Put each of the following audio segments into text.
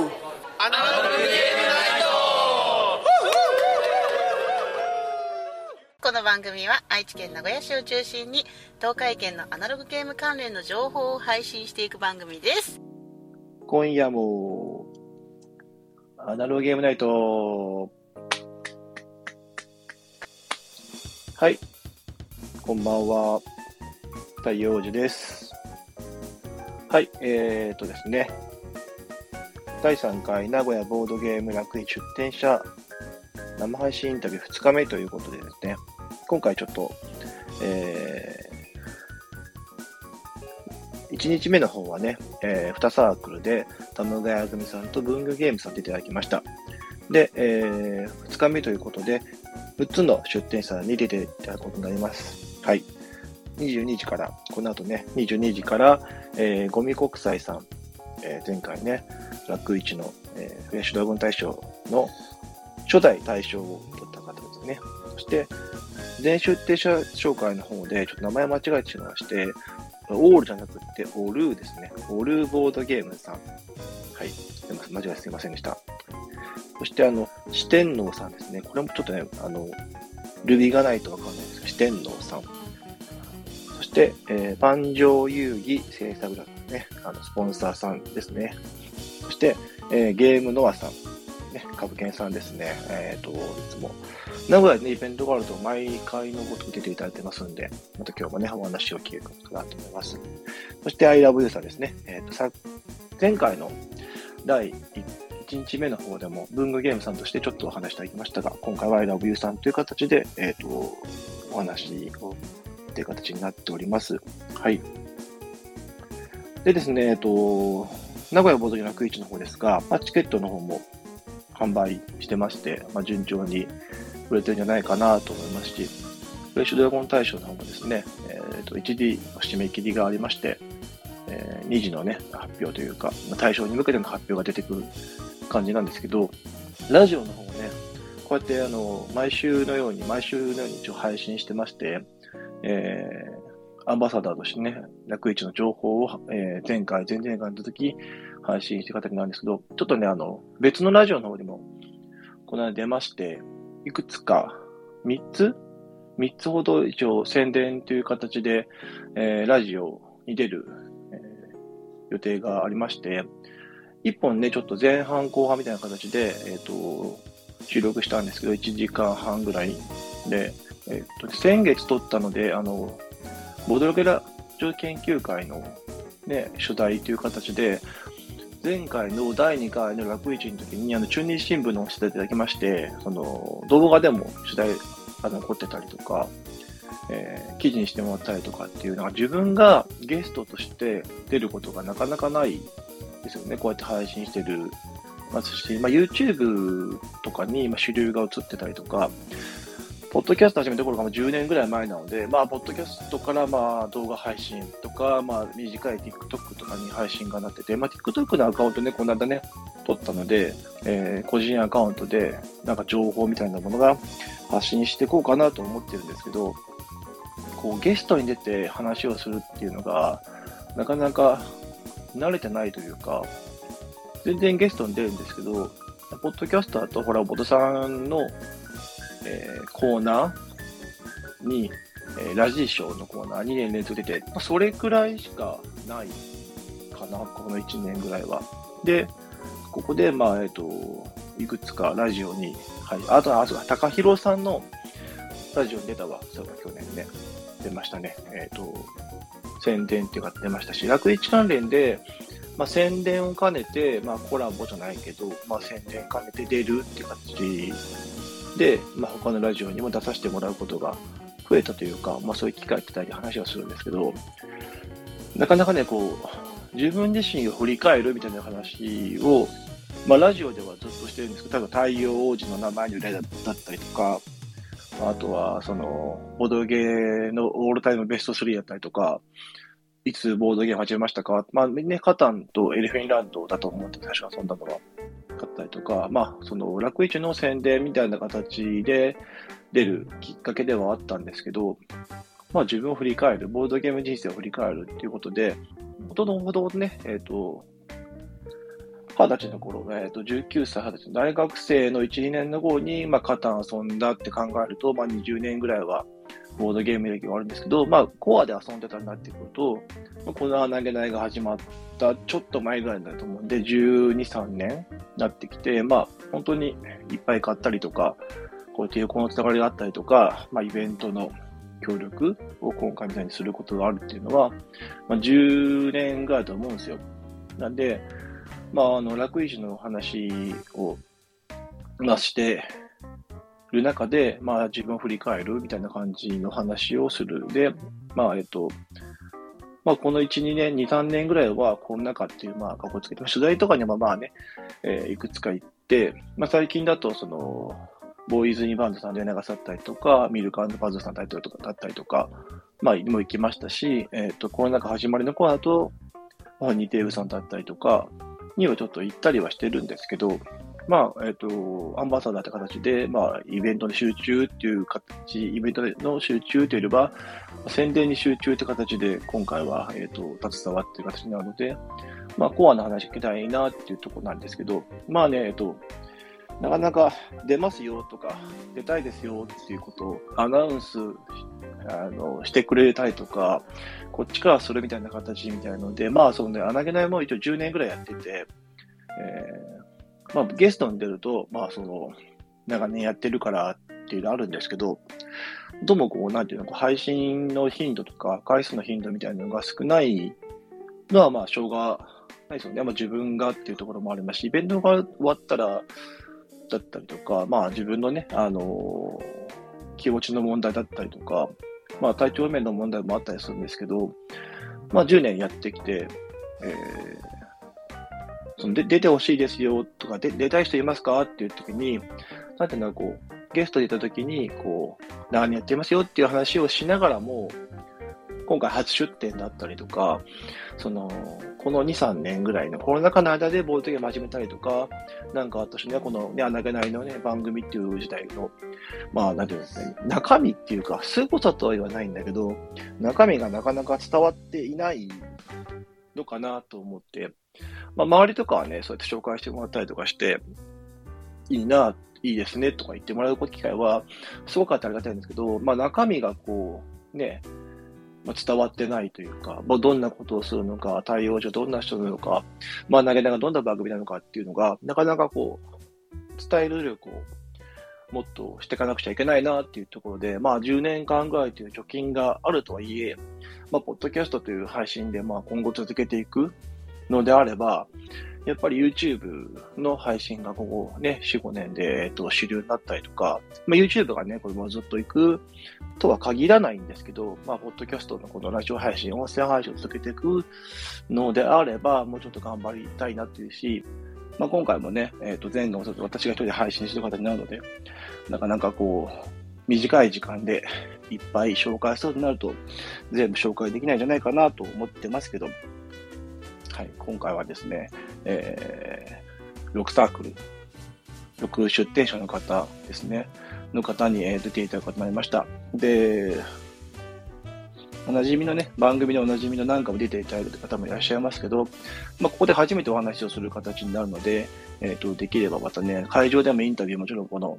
アナログゲームナイトこの番組は愛知県名古屋市を中心に東海圏のアナログゲーム関連の情報を配信していく番組です今夜も、アナログゲームナイト。はい。こんばんは。太陽寺です。はい。えーとですね。第3回名古屋ボードゲーム楽園出店者生配信インタビュー2日目ということでですね。今回ちょっと、えー、1日目の方はね、えー、2サークルで、田村谷組さんと文具ゲームさん出ていただきました。で、えー、2日目ということで、6つの出店者に出ていただくことになります。はい。22時から、この後ね、22時から、えー、ゴミ国際さん、えー、前回ね、楽市の、えー、フレッシュドラゴン大賞の初代大賞を取った方ですね。そして、全出店者紹介の方で、ちょっと名前間違えてしまいまして、オールじゃなくて、オルーですね。オルーボードゲームさん。はい。すいません。間違えすいませんでした。そして、あの、四天王さんですね。これもちょっとね、あの、ルビーがないとわかんないですけど、四天王さん。そして、えー、万丈遊戯制作楽ね。あの、スポンサーさんですね。そして、えー、ゲームノアさん。ね、株券さんですね。えっ、ー、と、いつも、名古屋でね、イベントがあると毎回のごとく出ていただいてますんで、また今日もね、お話を聞けるかなと思います。そして I love you さんですね。えっ、ー、と、さ、前回の第1日目の方でも文具ゲームさんとしてちょっとお話しいただきましたが、今回は I love you さんという形で、えっ、ー、と、お話をっていう形になっております。はい。でですね、えっ、と、名古屋ボードゲ楽市の方ですが、まあ、チケットの方も販売してまして、まあ、順調に売れてるんじゃないかなと思いますし、フレッシュドラゴン大賞の方もですね、えー、と 1D の締め切りがありまして、えー、2時のね、発表というか、大賞に向けての発表が出てくる感じなんですけど、ラジオの方もね、こうやってあの、毎週のように、毎週のように一応配信してまして、えー、アンバサダーとしてね、楽市の情報を、えー、前回、前々回の時配信していく形なんですけど、ちょっとね、あの、別のラジオの方でも、この間出まして、いくつか、3つ ?3 つほど一応宣伝という形で、えー、ラジオに出る、えー、予定がありまして、1本ね、ちょっと前半後半みたいな形で、えっ、ー、と、収録したんですけど、1時間半ぐらいで、えっ、と、先月撮ったので、あの、ボドロゲラ女研究会のね、初代という形で、前回の第2回の楽市の時に、あの、中日新聞の取材いただきまして、その、動画でも取材が残ってたりとか、えー、記事にしてもらったりとかっていうのは、自分がゲストとして出ることがなかなかないですよね。こうやって配信してるますし、まあ、YouTube とかに主流が映ってたりとか、ポッドキャスト始めた頃が10年ぐらい前なので、まあ、ポッドキャストからまあ動画配信とか、まあ、短い TikTok とかに配信がなってて、まあ、TikTok のアカウントね、この間ね、撮ったので、えー、個人アカウントで、なんか情報みたいなものが発信していこうかなと思ってるんですけど、こう、ゲストに出て話をするっていうのが、なかなか慣れてないというか、全然ゲストに出るんですけど、ポッドキャストだと、ほら、ボトさんの、えー、コーナーに、えー、ラジーショーのコーナー2年連続出て、まあ、それくらいしかないかな、この1年ぐらいは。で、ここで、まあ、えっ、ー、と、いくつかラジオに、はい、あとは、あとは、高弘さんのラジオに出たわ、そうか、去年ね、出ましたね。えっ、と、宣伝っていうか出ましたし、楽市関連で、まあ、宣伝を兼ねて、まあ、コラボじゃないけど、まあ、宣伝兼ねて出るっていう形で、まあ、他のラジオにも出させてもらうことが増えたというか、まあ、そういう機会ってたり話をするんですけど、なかなかね、こう、自分自身を振り返るみたいな話を、まあ、ラジオではずっとしてるんですけど、多分太陽王子の名前の由来だったりとか、あとは、その、ボードゲーのオールタイムベスト3だったりとか、いつボードゲーム始めましたかまあね、カタンとエレフィンランドだと思って最初遊んだのは、買ったりとか、まあ、その、楽市の宣伝みたいな形で出るきっかけではあったんですけど、まあ自分を振り返る、ボードゲーム人生を振り返るっていうことで、ほとんどほどね、えっ、ー、と、二十歳の頃、えっ、と、19歳、二十歳の、大学生の1、2年の頃に、まあ、カタン遊んだって考えると、まあ、20年ぐらいは、ボードゲーム歴があるんですけど、まあ、コアで遊んでたんだってくると、ま、この投げないが始まったちょっと前ぐらいだと思うんで、12、3年なってきて、まあ、本当にいっぱい買ったりとか、こういう抵抗のつながりがあったりとか、まあ、イベントの協力を今回みたいにすることがあるっていうのは、まあ、10年ぐらいだと思うんですよ。なんで、まあ、あの、楽維持の話を、まあ、してる中で、まあ、自分を振り返るみたいな感じの話をする。で、まあ、えっと、まあ、この1、2年、2、3年ぐらいはコロナ禍っていう、まあ、かっこつけて、取材とかにはまあね、えー、いくつか行って、まあ、最近だと、その、ボーイズ・ニバンドさんで流さったりとか、ミルクパズルさんタイトルとかだったりとか、まあ、も行きましたし、えっ、ー、と、コロナ禍始まりの頃だと、まあ、ニテーブさんだったりとか、にはちょっと行ったりはしてるんですけど、まあ、えっ、ー、と、アンバサダーって形で、まあ、イベントに集中っていう形、イベントの集中というよりは、宣伝に集中って形で、今回は、えっ、ー、と、携わっていう形になるので、まあ、コアな話聞きたいなっていうところなんですけど、まあね、えっ、ー、と、なかなか出ますよとか、出たいですよっていうことをアナウンスあのしてくれたりとか、こっちからするみたいな形みたいなので、まあ、そのね、穴げないも一応10年ぐらいやってて、えー、まあ、ゲストに出ると、まあ、その、長年やってるからっていうのあるんですけど、どうもこう、なんていうの、配信の頻度とか、回数の頻度みたいなのが少ないのは、まあ、しょうがないですよね。まあ、自分がっていうところもありますし、イベントが終わったら、だったりとか、まあ自分のね、あのー、気持ちの問題だったりとか、まあ体調面の問題もあったりするんですけど、まあ10年やってきて、えー、そので出てほしいですよとか、で出たい人いますかっていう時に、なんていうのこう、ゲストでいた時に、こう、何やってますよっていう話をしながらも、今回初出展だったりとか、その、この2、3年ぐらいのコロナ禍の間でボールゲーム始めたりとか、なんか私ね、このね、穴げないのね、番組っていう時代の、まあ、なんていうんですかね、中身っていうか、凄さとは言わないんだけど、中身がなかなか伝わっていないのかなと思って、まあ、周りとかはね、そうやって紹介してもらったりとかして、いいな、いいですねとか言ってもらう機会は、すごくありがたいんですけど、まあ、中身がこう、ね、まあ、伝わってないというか、まあ、どんなことをするのか、対応上どんな人なのか、まあ、投げながらどんな番組なのかっていうのが、なかなかこう、伝える力をもっとしていかなくちゃいけないなっていうところで、まあ、10年間ぐらいという貯金があるとはいえ、まあ、ポッドキャストという配信で、まあ、今後続けていくのであれば、やっぱり YouTube の配信がここね、4、5年で、えっと、主流になったりとか、まあ、YouTube がね、これもずっと行くとは限らないんですけど、まあ、ポッドキャストのこのラジオ配信、音声配信を続けていくのであれば、もうちょっと頑張りたいなっていうし、まあ、今回もね、えっ、と、前後私が一人で配信してる形になるので、なかなかこう、短い時間でいっぱい紹介するとなると、全部紹介できないんじゃないかなと思ってますけど、はい、今回はですね、えー、6サークル、6出店者の方ですね、の方に出ていただくことになりました。で、おなじみのね、番組でおなじみの何かも出ていただいる方もいらっしゃいますけど、まあ、ここで初めてお話をする形になるので、えっ、ー、と、できればまたね、会場でもインタビューもちろんこの、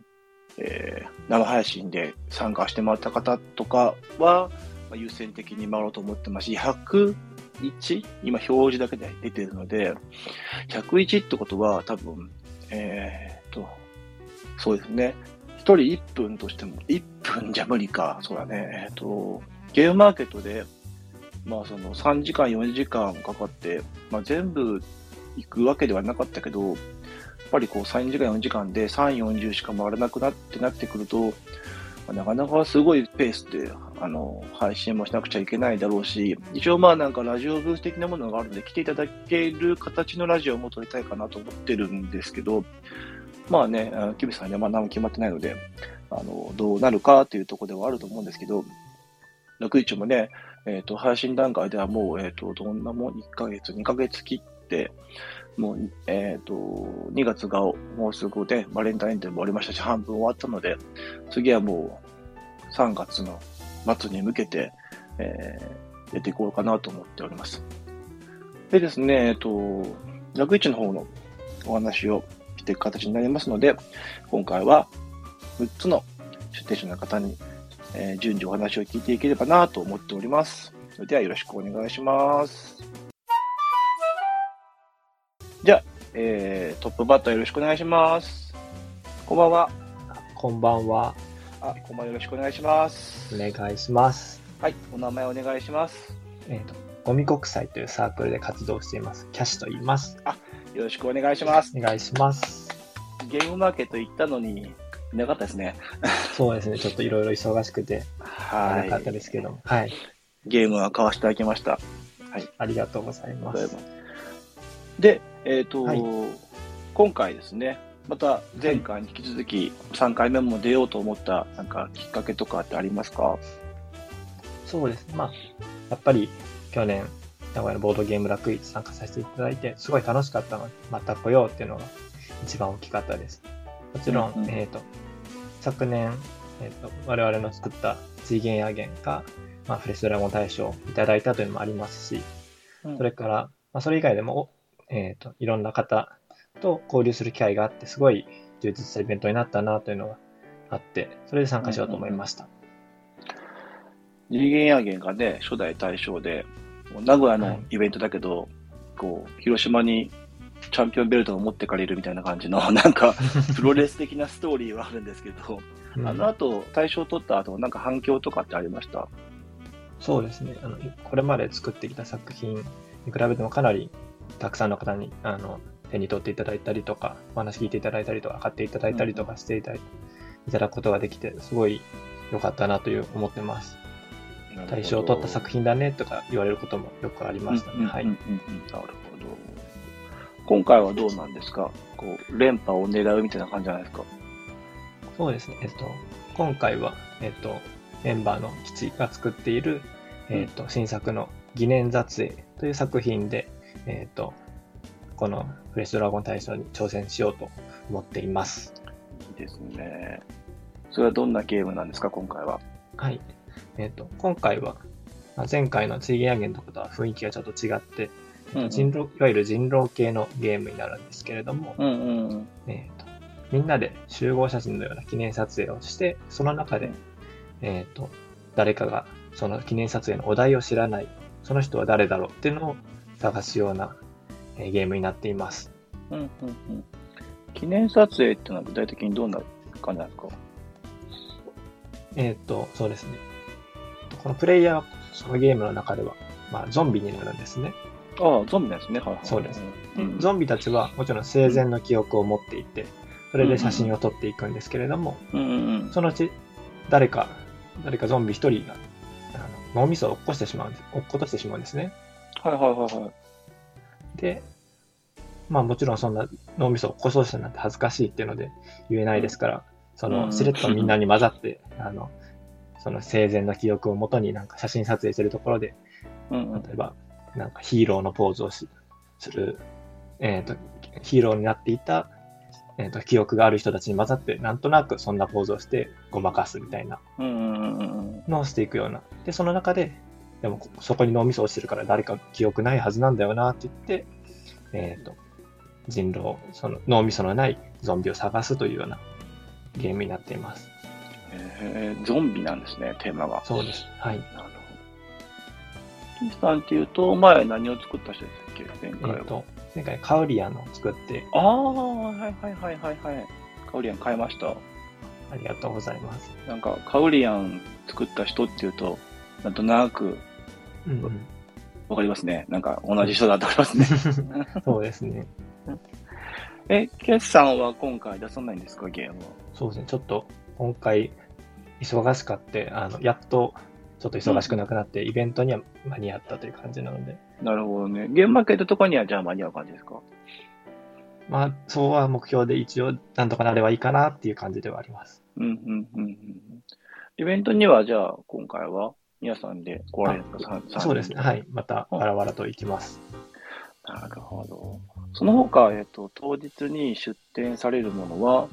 えー、生配信で参加してもらった方とかは、まあ、優先的に回ろうと思ってますし、101? 今表示だけで出てるので、101ってことは多分、えっ、ー、と、そうですね。1人1分としても、1分じゃ無理か。そうだね。えっ、ー、と、ゲームマーケットで、まあその3時間、4時間かかって、まあ全部行くわけではなかったけど、やっぱりこう3時間、4時間で3、40しか回らなくなってなってくると、なかなかすごいペースで、あの、配信もしなくちゃいけないだろうし、一応まあなんかラジオブース的なものがあるので、来ていただける形のラジオも撮りたいかなと思ってるんですけど、まあね、キビさんにはまあ何も決まってないので、あの、どうなるかというところではあると思うんですけど、6一もね、えっ、ー、と、配信段階ではもう、えっ、ー、と、どんなもん、1ヶ月、2ヶ月切って、もう、えっ、ー、と、2月がもうすぐで、バレンタインデーも終わりましたし、半分終わったので、次はもう、3月の末に向けて、えー、出ていこうかなと思っております。でですね、えっ、と、楽市の方のお話をしていく形になりますので、今回は6つの出店者の方に、えー順次お話を聞いていければなと思っております。それではよろしくお願いします。じゃあ、えー、トップバッターよろしくお願いします。こんばんは。こんばんは。あ、こんばんはよろしくお願いします。お願いします。はい、お名前お願いします。えっ、と、ゴミ国際というサークルで活動しています。キャシと言います。よろしくお願いします。お願いします。ゲームマーケット行ったのに、いなかったですね。そうですね、ちょっといろいろ忙しくて、はなかったですけども、はい。ゲームは買わせていただきました。ありがとうございます。で、えっ、と、はい。今回ですね、また前回に引き続き3回目も出ようと思ったなんかきっかけとかってありますか？そうですね、まあ、やっぱり去年、名古屋のボードゲーム楽市参加させていただいて、すごい楽しかったので、また来ようっていうのが一番大きかったです。もちろん、うんうん。えっ、と、昨年、えっ、と、我々の作った水源野源が、まあ、フレッシュドラゴン大賞をいただいたというのもありますし、それから、まあ、それ以外でも、おえっ、と、いろんな方と交流する機会があって、すごい充実したイベントになったなというのがあって、それで参加しようと思いました。次元ヤーゲンがね、初代大賞で、名古屋のはいイベントだけど、こう、広島にチャンピオンベルトを持ってかれるみたいな感じの、なんか、プロレス的なストーリーはあるんですけど、うんあの後、大賞取った後、なんか反響とかってありました？そうですね。あの、これまで作ってきた作品に比べてもかなりたくさんの方に、あの、手に取っていただいたりとか、お話聞いていただいたりとか、買っていただいたりとかしていただいいただくことができて、すごい良かったなという思ってます。大賞を取った作品だねとか言われることもよくありましたね。はい。なるほど。今回はどうなんですか？こう、連覇を狙うみたいな感じじゃないですか？そうですね。えっと、今回は、えっと、メンバーの基地が作っている、えっと、新作の疑念撮影という作品で、えっと、このフレッシュドラゴン大賞に挑戦しようと思っています。いいですね。それはどんなゲームなんですか今回は？はい。えっと、今回は、まあ前回の追現アゲンとかとは雰囲気がちょっと違って、うんうん人狼いわゆる人狼系のゲームになるんですけれども、うんうんうん。えーとみんなで集合写真のような記念撮影をして、その中で、えーと誰かがその記念撮影のお題を知らない、その人は誰だろうっていうのを探すような、えーゲームになっています。うんうんうん。記念撮影っていうのは具体的にどんな感じなんですか？えっ、と、そうですね。このプレイヤーはそのゲームの中では、まあ、ゾンビになるんですね。ああ、ゾンビですね。はいはい。そうですうん。ゾンビたちはもちろん生前の記憶を持っていて、それで写真を撮っていくんですけれども、うんうんうん。そのうち誰か、誰かゾンビ一人があの脳みそを落っこしてしまうんです。落っことしてしまうんですね。はいはいはいはい。で、まあもちろんそんな脳みそを落っこそうしたなんて恥ずかしいっていうので言えないですから、そうんのしれっとみんなに混ざって、あの、その生前の記憶をもとになんか写真撮影してるところで、うんうん例えば、なんかヒーローのポーズをしする、えっ、と、ヒーローになっていた、えっ、と、記憶がある人たちに混ざって、なんとなくそんなポーズをしてごまかすみたいな。のをしていくような。で、その中で、でもこそこに脳みそ落ちてるから誰か記憶ないはずなんだよなって言って、えっ、と、人狼、その脳みそのないゾンビを探すというようなゲームになっています。えー、ゾンビなんですね、テーマが。そうです。はい。なるほど。キンさんっていうと、前何を作った人でしたっけ？前えっ、回は。と、前回カウリアンを作って、ああ、はいはいはいはいはい。カウリアン買いました。ありがとうございます。なんか、カウリアン作った人っていうと、なんとなくうんうん、わかりますね。なんか、同じ人だとわかりますね。そうですね。え、ケスさんは今回出さないんですか、ゲームは。そうですね。ちょっと今回忙しかって、あの、やっとちょっと忙しくなくなって、イベントには間に合ったという感じなので、なるほどね。ゲームマーケットとかにはじゃあ間に合う感じですか？まあ、そうは目標で一応なんとかなればいいかなっていう感じではあります。うん、うん、うんうんうん。イベントにはじゃあ今回は？皆さんで来られるんですかそうですね。はい。また、わらわらと行きます。なるほど。その他、えっと、当日に出展されるものは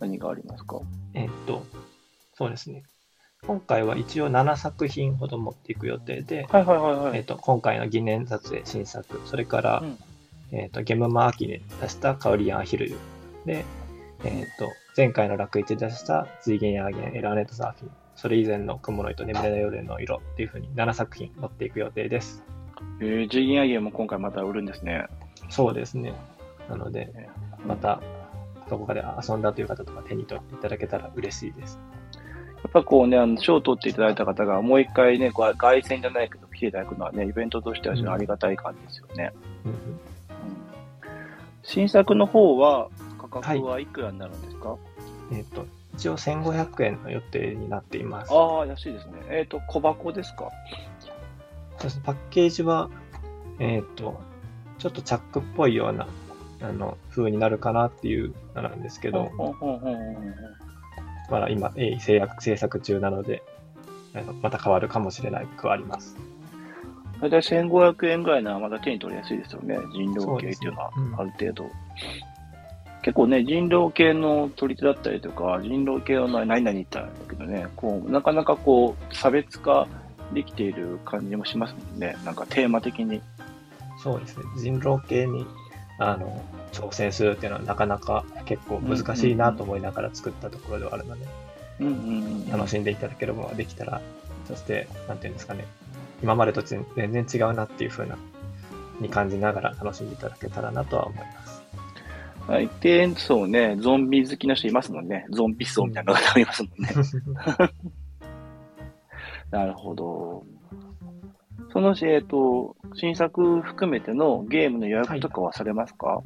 何がありますか？えっと、そうですね。今回は一応7作品ほど持っていく予定で、はいはいはいはい。えっと、今回の疑念撮影新作、それから、うんえっ、と、ゲームマ秋で出したカオリアンアヒルユ。で、えっ、と、前回の楽一で出した水源やーゲン、エラーネットサーフィン。それ以前の雲の糸、眠れない夜の色っていう風に7作品持っていく予定です。えー、ジーギンアゲンも今回また売るんですね。そうですね。なので、また、どこかで遊んだという方とか手に取っていただけたら嬉しいです。やっぱこうね、あの、賞を取っていただいた方がもう一回ね、こう凱旋じゃないけど来ていただくのはね、イベントとしては非常にありがたい感じですよね。うんうんうん新作の方は価格はいくらになるんですか、えっ、と、一応1500円の予定になっています。ああ、安いですね。えっ、と、小箱ですか？パッケージは、えっ、と、ちょっとチャックっぽいような、あの、風になるかなっていうのなんですけど、まだ今、鋭意制約制作中なので、あのまた変わるかもしれないくはあります。大体1500円ぐらいならまだ手に取りやすいですよね。人狼系っていうのはある程度。結構ね、人狼系の取り手だったりとか、人狼系の何々言ったんだけどね、こう、なかなかこう、差別化できている感じもしますもんね。なんかテーマ的に。そうですね。人狼系に、あの、挑戦するっていうのはなかなか結構難しいなと思いながら作ったところではあるので、うんうんうん。楽しんでいただけるものができたら、そして、なんていうんですかね、今までと全然違うなっていう風な、に感じながら楽しんでいただけたらなとは思います。相手、そうね、ゾンビ好きな人いますもんね。ゾンビ層みたいな方もいますもんね。なるほど。その、えっ、と、新作含めてのゲームの予約とかはされますか、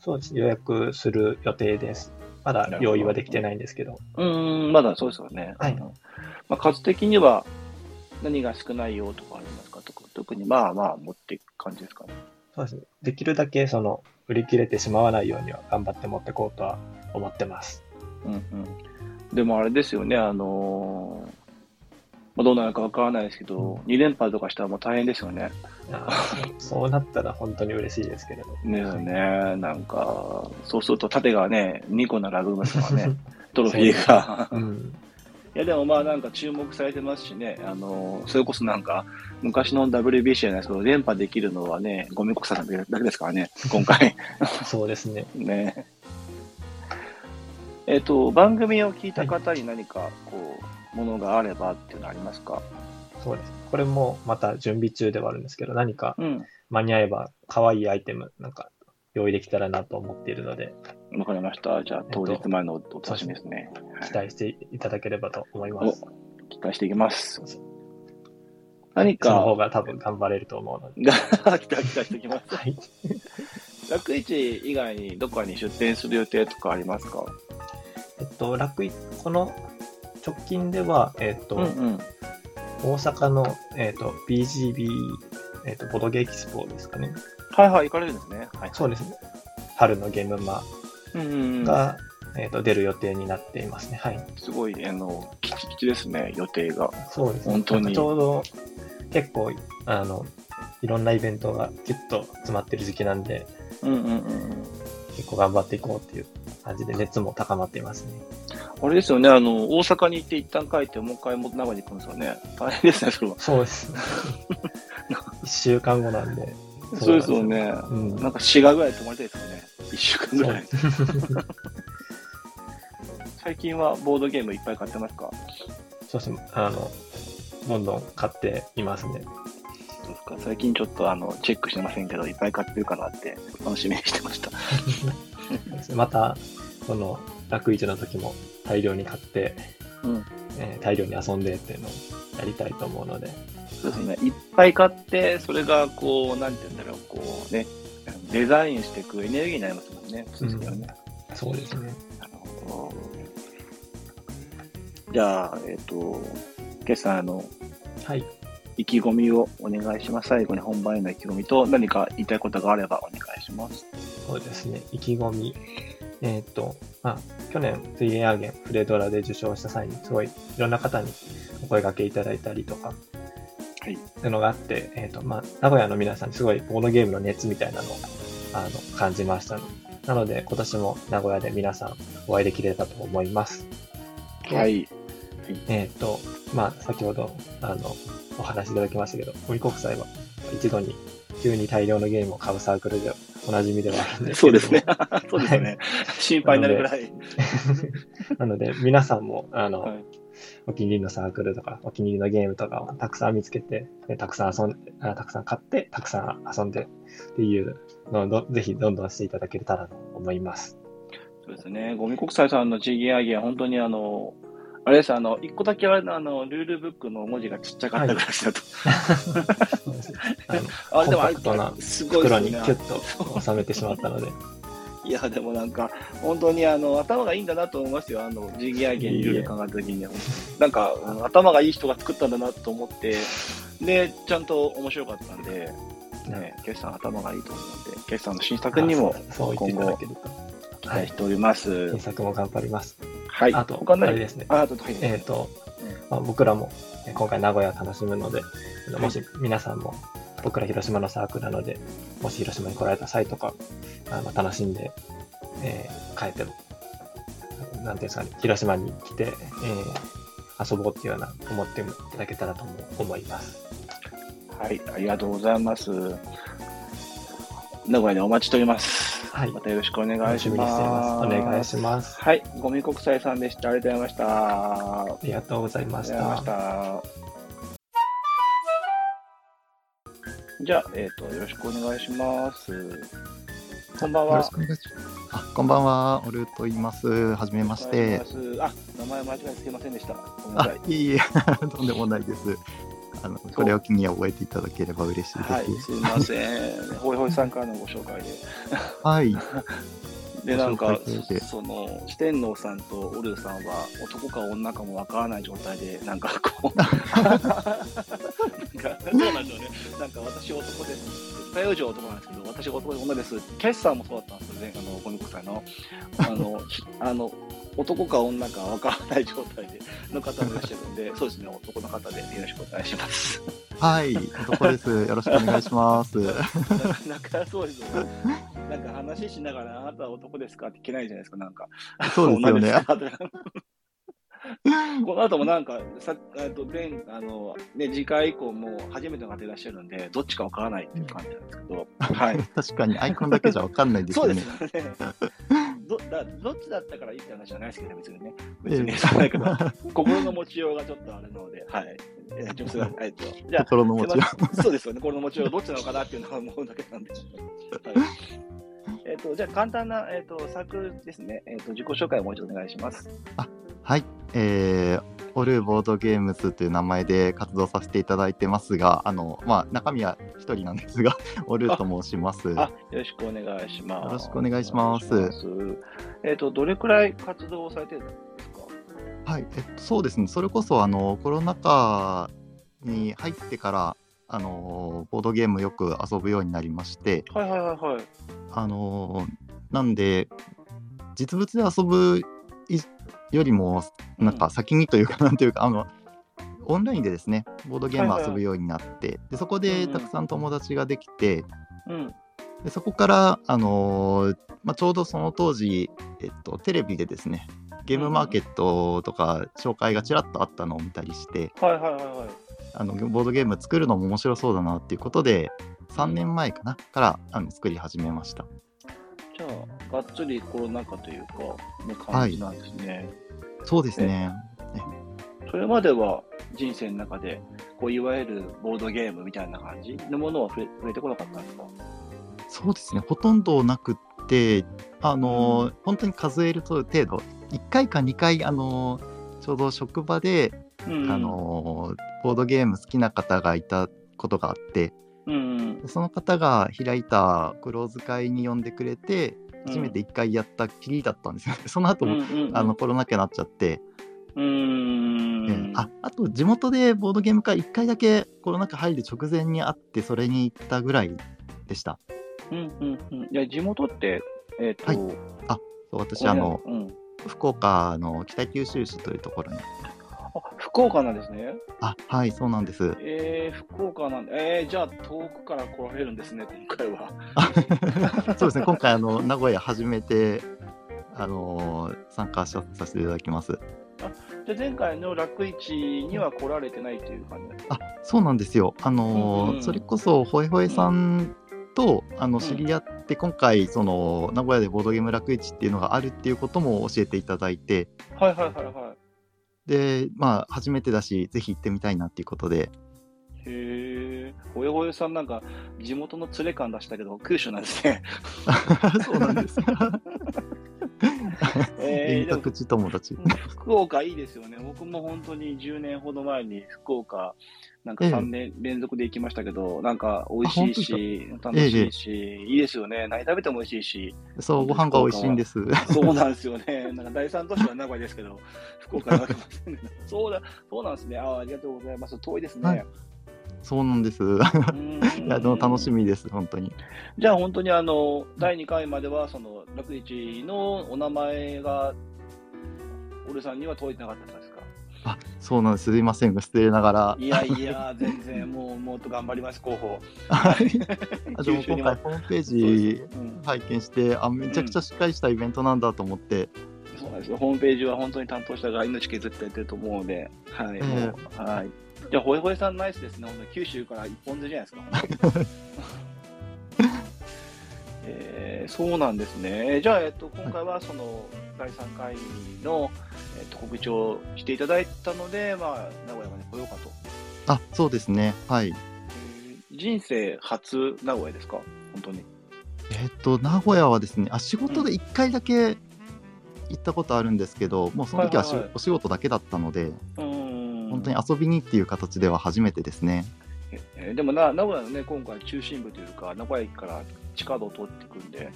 そうです。予約する予定です。まだ用意はできてないんですけど、うーん、まだそうですよね。はいまあ、数的には何が少ないよとかありますか？とか特にまあまあ持っていく感じですかね。そうですね。できるだけその、売り切れてしまわないようには頑張って持っていこうとは思ってます。うんうん。でもあれですよね、あのーまあ、どうなるかわからないですけど、2連敗とかしたらもう大変ですよね。そうなったら本当に嬉しいですけれど。ねえね、なんか、そうすると盾がね、2個並ぶますからね、トロフィーが。うん。いやでもまあなんか注目されてますしね、あのそれこそなんか昔の WBC じゃないですけど、連覇できるのはね、ゴミ国さんだけですからね、今回。そうですね。ね。えっ、と、番組を聞いた方に何かこう、ものがあればっていうのはありますか？そうです。これもまた準備中ではあるんですけど、何かうん。間に合えば可愛いアイテムなんか用意できたらなと思っているので、わかりました。じゃあ当日前のお楽しみですね。はい期待していただければと思います。期待していきます。何その方か、が多分頑張れると思うので。期待期待しておきます。はい。楽市以外にどこかに出店する予定とかありますかえっと、楽一、この直近では、えっと、ん。大阪の、えっと、BGB、えっと、ボドゲエキスポですかね。はいはい、行かれるんですね。はい。そうですね。春のゲームマうんうんうん。が、えっと、出る予定になっていますね。はい。すごい、あの、きちきちですね、予定が。そうですね。本当にちょうど、結構、あの、いろんなイベントがギュッと詰まってる時期なんで、うんうんうん。結構頑張っていこうっていう感じで熱も高まっていますね。あれですよね、あの、大阪に行って一旦帰って、もう一回も長に行くんですよね。大変ですね、それは。そうです。一週間後なんで。そうですよね。うん。なんか滋賀ぐらいで泊まりたいですよね。一週間ぐらい。最近はボードゲームいっぱい買ってますか？そうですね。あの、どんどん買っていますね。そうですか最近ちょっとあの、チェックしてませんけど、いっぱい買ってるかなって楽しみにしてました。また、その、楽市の時も大量に買って、うん。えー大量に遊んでっていうのをやりたいと思うので、そうですね。いっぱい買って、それがこう、なんて言うんだろう、こうね、デザインしていくエネルギーになりますもんね。そうですよね。そうですね。なるほど。じゃあ、えっ、と、今朝あの、はい。意気込みをお願いします。最後に本番への意気込みと、何か言いたいことがあればお願いします。そうですね。意気込み。えっ、と、まあ、去年、水泳アーゲン、フレドラで受賞した際に、すごいいろんな方にお声掛けいただいたりとか、はい。っていうのがあって、えっ、と、まあ、名古屋の皆さんにすごいボードゲームの熱みたいなのを、あの、感じましたので、なので、今年も名古屋で皆さんお会いできればと思います。はい。えっ、と、まあ、先ほど、あの、お話しいただきましたけど、森国際は一度に急に大量のゲームを買うサークルでおなじみではあるんですそうですね。そうですね。心配になるぐらい。なので、皆さんも、あの、はいお気に入りのサークルとか、お気に入りのゲームとかをたくさん見つけて、でたくさん遊んで、あたくさん買って、たくさん遊んでっていうのをどぜひどんどんしていただけたらと思います。そうですね。ゴミ国際さんのジギアギア、本当にあの、あれです、あの、一個だけあれの、あの、ルールブックの文字がちっちゃかったぐらいだと。そうですあのあ、でもあれすごい袋にキュッと収めてしまったので、いや、でもなんか、本当にあの、頭がいいんだなと思いますよ。あの、ジギアギアにルール考えた時には。なんか、頭がいい人が作ったんだなと思って、で、ちゃんと面白かったんで、ね、決算頭がいいと思うんで、決算の新作にもあそうそう言っていただけると。期待しております。新作も頑張ります。はい。あと、あれですね。あ、あと、はい。えっ、と、まあ、僕らもえ今回名古屋を楽しむので、もし皆さんも僕ら広島のサークルなので、もし広島に来られた際とか、あの楽しんで、えー帰って、なんていうんですかね、広島に来て、えー遊ぼうっていうような思っていただけたらと思思います。はい、ありがとうございます。名古屋でお待ちしております。はいまたよろしくお願いします。ます。お願いします。はい、ゴミ国際さんでした。ありがとうございました。あありがとうございましりがとうございまたし。た。じゃあ、えっ、と、よろしくお願いします。こんばんはよろし。くお願いします。あ、こんばんは。オルと言います。はじめまして。あ、名前間違えすいませんでした。ごめんなあさい。、いいえ、とんでもないです。あの、これを機に覚えていただければ嬉しいです。はい、すいません。ほいほい さんからのご紹介で。はい。で、なんかその、四天王さんとオルさんは、男か女かもわからない状態で、なんかこう、なんか、そうなんですよね。なんか、私男です。男なんですけど、私男で女です。決算もそうだったんですよね、あの、ゴミ国際の。あの、ひあの、男か女かわからない状態で、の方もいらっしゃるんで、そうですね、男の方でよろしくお願いします。はい。男です。よろしくお願いします。なんか、なんかそうですよね。なんか話しながら、あなたは男ですかって聞けないじゃないですか、なんか。そうですよね。この後もなんか、さえっと前あのね、次回以降も初めての方いらっしゃるんで、どっちかわからないっていう感じなんですけど、はい。確かにアイコンだけじゃわかんないですそうよね。ですよね。どだどっちだったからいいって話じゃないですけど、別にね。別に、ええそうだけど、心の持ちようがちょっとあるので、はい。えー、ちょっとすいじゃあ、心の持ちよすいませんそうですよね、心の持ちようどっちなのかなっていうのは思うだけなんで。はいえっと、じゃあ、簡単な、えっと、サークルですね。えっと、自己紹介をもう一度お願いします。はい。えー、オルボードゲームズという名前で活動させていただいてますが、あの、まあ、中身は一人なんですが、オルと申します。あ、よろしくお願いします。よろしくお願いしますますえっと、どれくらい活動をされてるんですか？はい、えっと、そうですね、それこそあのコロナ禍に入ってからあのボードゲームよく遊ぶようになりまして、はいはいはいはい。あのなんで、実物で遊ぶいよりも、なんか先にというか、なんというか、あのオンラインでですね、ボードゲーム遊ぶようになって、でそこでたくさん友達ができて、うん。でそこから、あのーまあ、ちょうどその当時、えっと、テレビでですね、ゲームマーケットとか紹介がちらっとあったのを見たりして、はいはいはいはい。あのボードゲーム作るのも面白そうだなっていうことで、3年前かなからあの作り始めました。じゃあ、がっつりコロナ禍というか、ね、感じなんですね。そうですね。それまでは人生の中で、こういわゆるボードゲームみたいな感じのものはてこなかったんですか？そうですね。ほとんどなくって、あのー本当に数えると程度、1回か2回、あのーちょうど職場で、うんあのーボードゲーム好きな方がいたことがあって、うんでその方が開いたクローズ会に呼んでくれて、初めて1回やったきりだったんですよ。ね。その後も、あのコロナ禍になっちゃって、うーん。ええ。ああと地元でボードゲーム会1回だけコロナ禍入る直前にあってそれに行ったぐらいでした。うんうんうん。いや、地元って、えっ、と、はい。そう私あのうん、福岡の北九州市というところにあ福岡なんですね。あはいそうなんです。えー、福岡なんで、えー、じゃあ遠くから来られるんですね、今回は。そうですね。今回あの名古屋初めてあのー参加ささせていただきます。じゃあ前回の楽市には来られてないという感じなんですかあそうなんですよ。あのーうんうんそれこそほえほえさんとあの知り合っで今回その名古屋でボードゲーム楽市っていうのがあるっていうことも教えていただいて。はいはいはいはでまあ初めてだしぜひ行ってみたいなっていうことでい。へえ。ほえほえさんなんか地元の連れ感出したけど、九州なんですね。そうなんです えー遠隔地友達福岡いいですよね。僕も本当に10年ほど前に福岡、なんかええ3年連続で行きましたけど、なんか美味しいし、楽ええしいし、いいですよね。何食べても美味しいし。そうご飯が美味しいんですそうなんですよね。なんか第三都市は名古屋ですけど、福岡はそうだ、そうなんですね。ああ、ありがとうございます。遠いですね。はいそうなんですいうんやでも楽しみです本当にじゃあ本当にあの第2回まではその楽市のお名前が俺さんには届いてなかったあそうなんです。すいません。失礼ながら。いやいや全然もうもっと頑張ります広報。はい。あでも今回 ホームページ拝見してあめちゃくちゃしっかりしたイベントなんだと思って、そうなんですよ。ホームページは本当に担当者が命削ってやってると思うので。はい、えもうはい。じゃあほえほえさんナイスですね。九州から一本釣りじゃないですかえーそうなんですね。じゃあ、えっと、今回はその第3回の、えっと、告知をしていただいたので、まあ、名古屋まで来ようかと。あそうですね。はい。えー人生初名古屋ですか？本当に。えっと名古屋はですねあ仕事で1回だけ行ったことあるんですけど、もうその時はお仕事だけだったので、本当に遊びにっていう形では初めてですね。えーでもな、名古屋のね、今回中心部というか、名古屋駅から地下道を通っていくんで、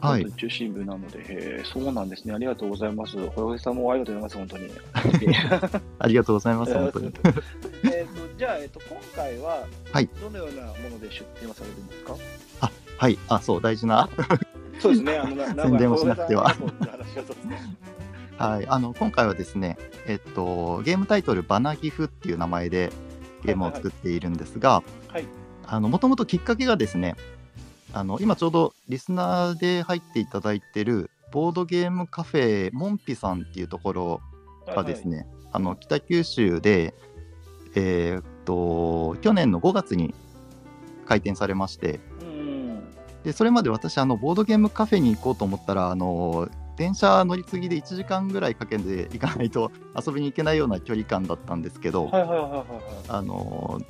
はい。中心部なので、へーそうなんですね。ありがとうございます。ほよほさんもありがとうございます、本当に。ありがとうございます本当に。えっと、じゃあ、えっと、今回は、はい。どのようなもので出展をされるんですか？はい。あそう大事な。そうですね、あの、な宣伝をしなくては。はい、あの今回はですね、えっと、ゲームタイトル、バナギフっていう名前でゲームを作っているんですが、はい。もともときっかけがですねあの、今ちょうどリスナーで入っていただいてるボードゲームカフェ、モンピさんっていうところがですね、あの北九州で、えーっと、去年の5月に開店されまして、うん。でそれまで私あのボードゲームカフェに行こうと思ったらあの電車乗り継ぎで1時間ぐらいかけて行かないと遊びに行けないような距離感だったんですけど、はいはいはいはいはい。あの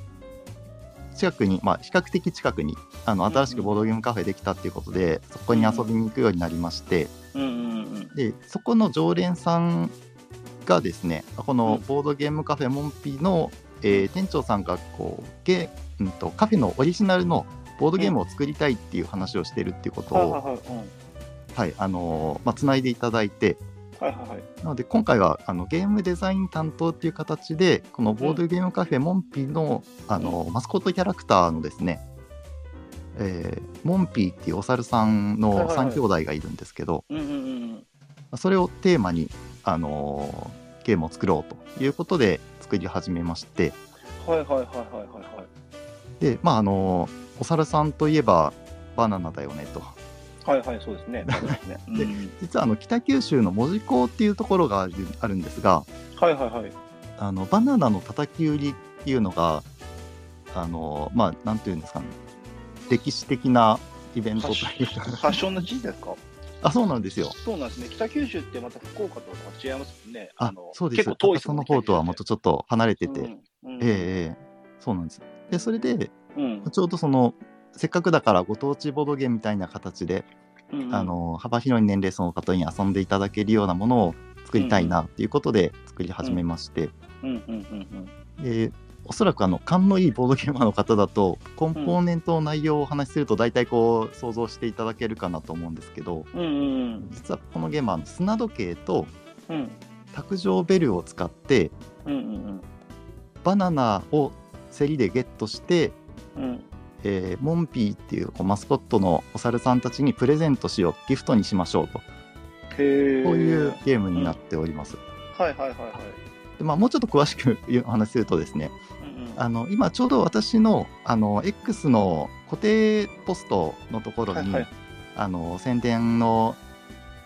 近くに、まあ、比較的近くにあの新しくボードゲームカフェできたっていうことで、そこに遊びに行くようになりまして、うんうんうん。でそこの常連さんがですねこのボードゲームカフェモンピの、えー店長さんがこうゲー、うん、とカフェのオリジナルのボードゲームを作りたいっていう話をしてるっていうことを、はい、あのーまあ、つないでいただいて、はいはいはい。なので今回はあのゲームデザイン担当っていう形で、このボードゲームカフェモンピの、あのマスコットキャラクターのですね、えーモンピーっていうお猿さんのはいはいはい3兄弟がいるんですけど。それをテーマに、あのーゲームを作ろうということで作り始めまして、はいはいはいはいはいはい。で、まああのーお猿さんといえばバナナだよねと。はいはい、そうですね。で うん。実はあの北九州の門司港っていうところがあるあるんですが、はいはいはい。あのバナナの叩き売りっていうのがあのまあなんていうんですかね。歴史的なイベントというか。発祥の地ですか？あそうなんですよ。そうなんですね。北九州ってまた福岡とは違いますもんね。あのそうです結構遠いですその。方とはもっとちょっと離れてて、うんうん。ええええ。そうなんです。でそれでうん。ちょうどそのせっかくだからご当地ボードゲームみたいな形で、うんあの幅広い年齢層の方に遊んでいただけるようなものを作りたいなっていうことで作り始めまして、でおそらくあの勘のいいボードゲーマーの方だとコンポーネントの内容をお話しすると大体こう想像していただけるかなと思うんですけど実はこのゲームは砂時計とうん。卓上ベルを使ってバナナを競りでゲットして、うんえーモンピーっていうこうマスコットのお猿さんたちにプレゼントしようギフトにしましょうと。こういうゲームになっております。はいはいはいはい。でまあ、もうちょっと詳しくお話しするとですねうんうんあの今ちょうど私のあの X の固定ポストのところに、はいはいあの宣伝の、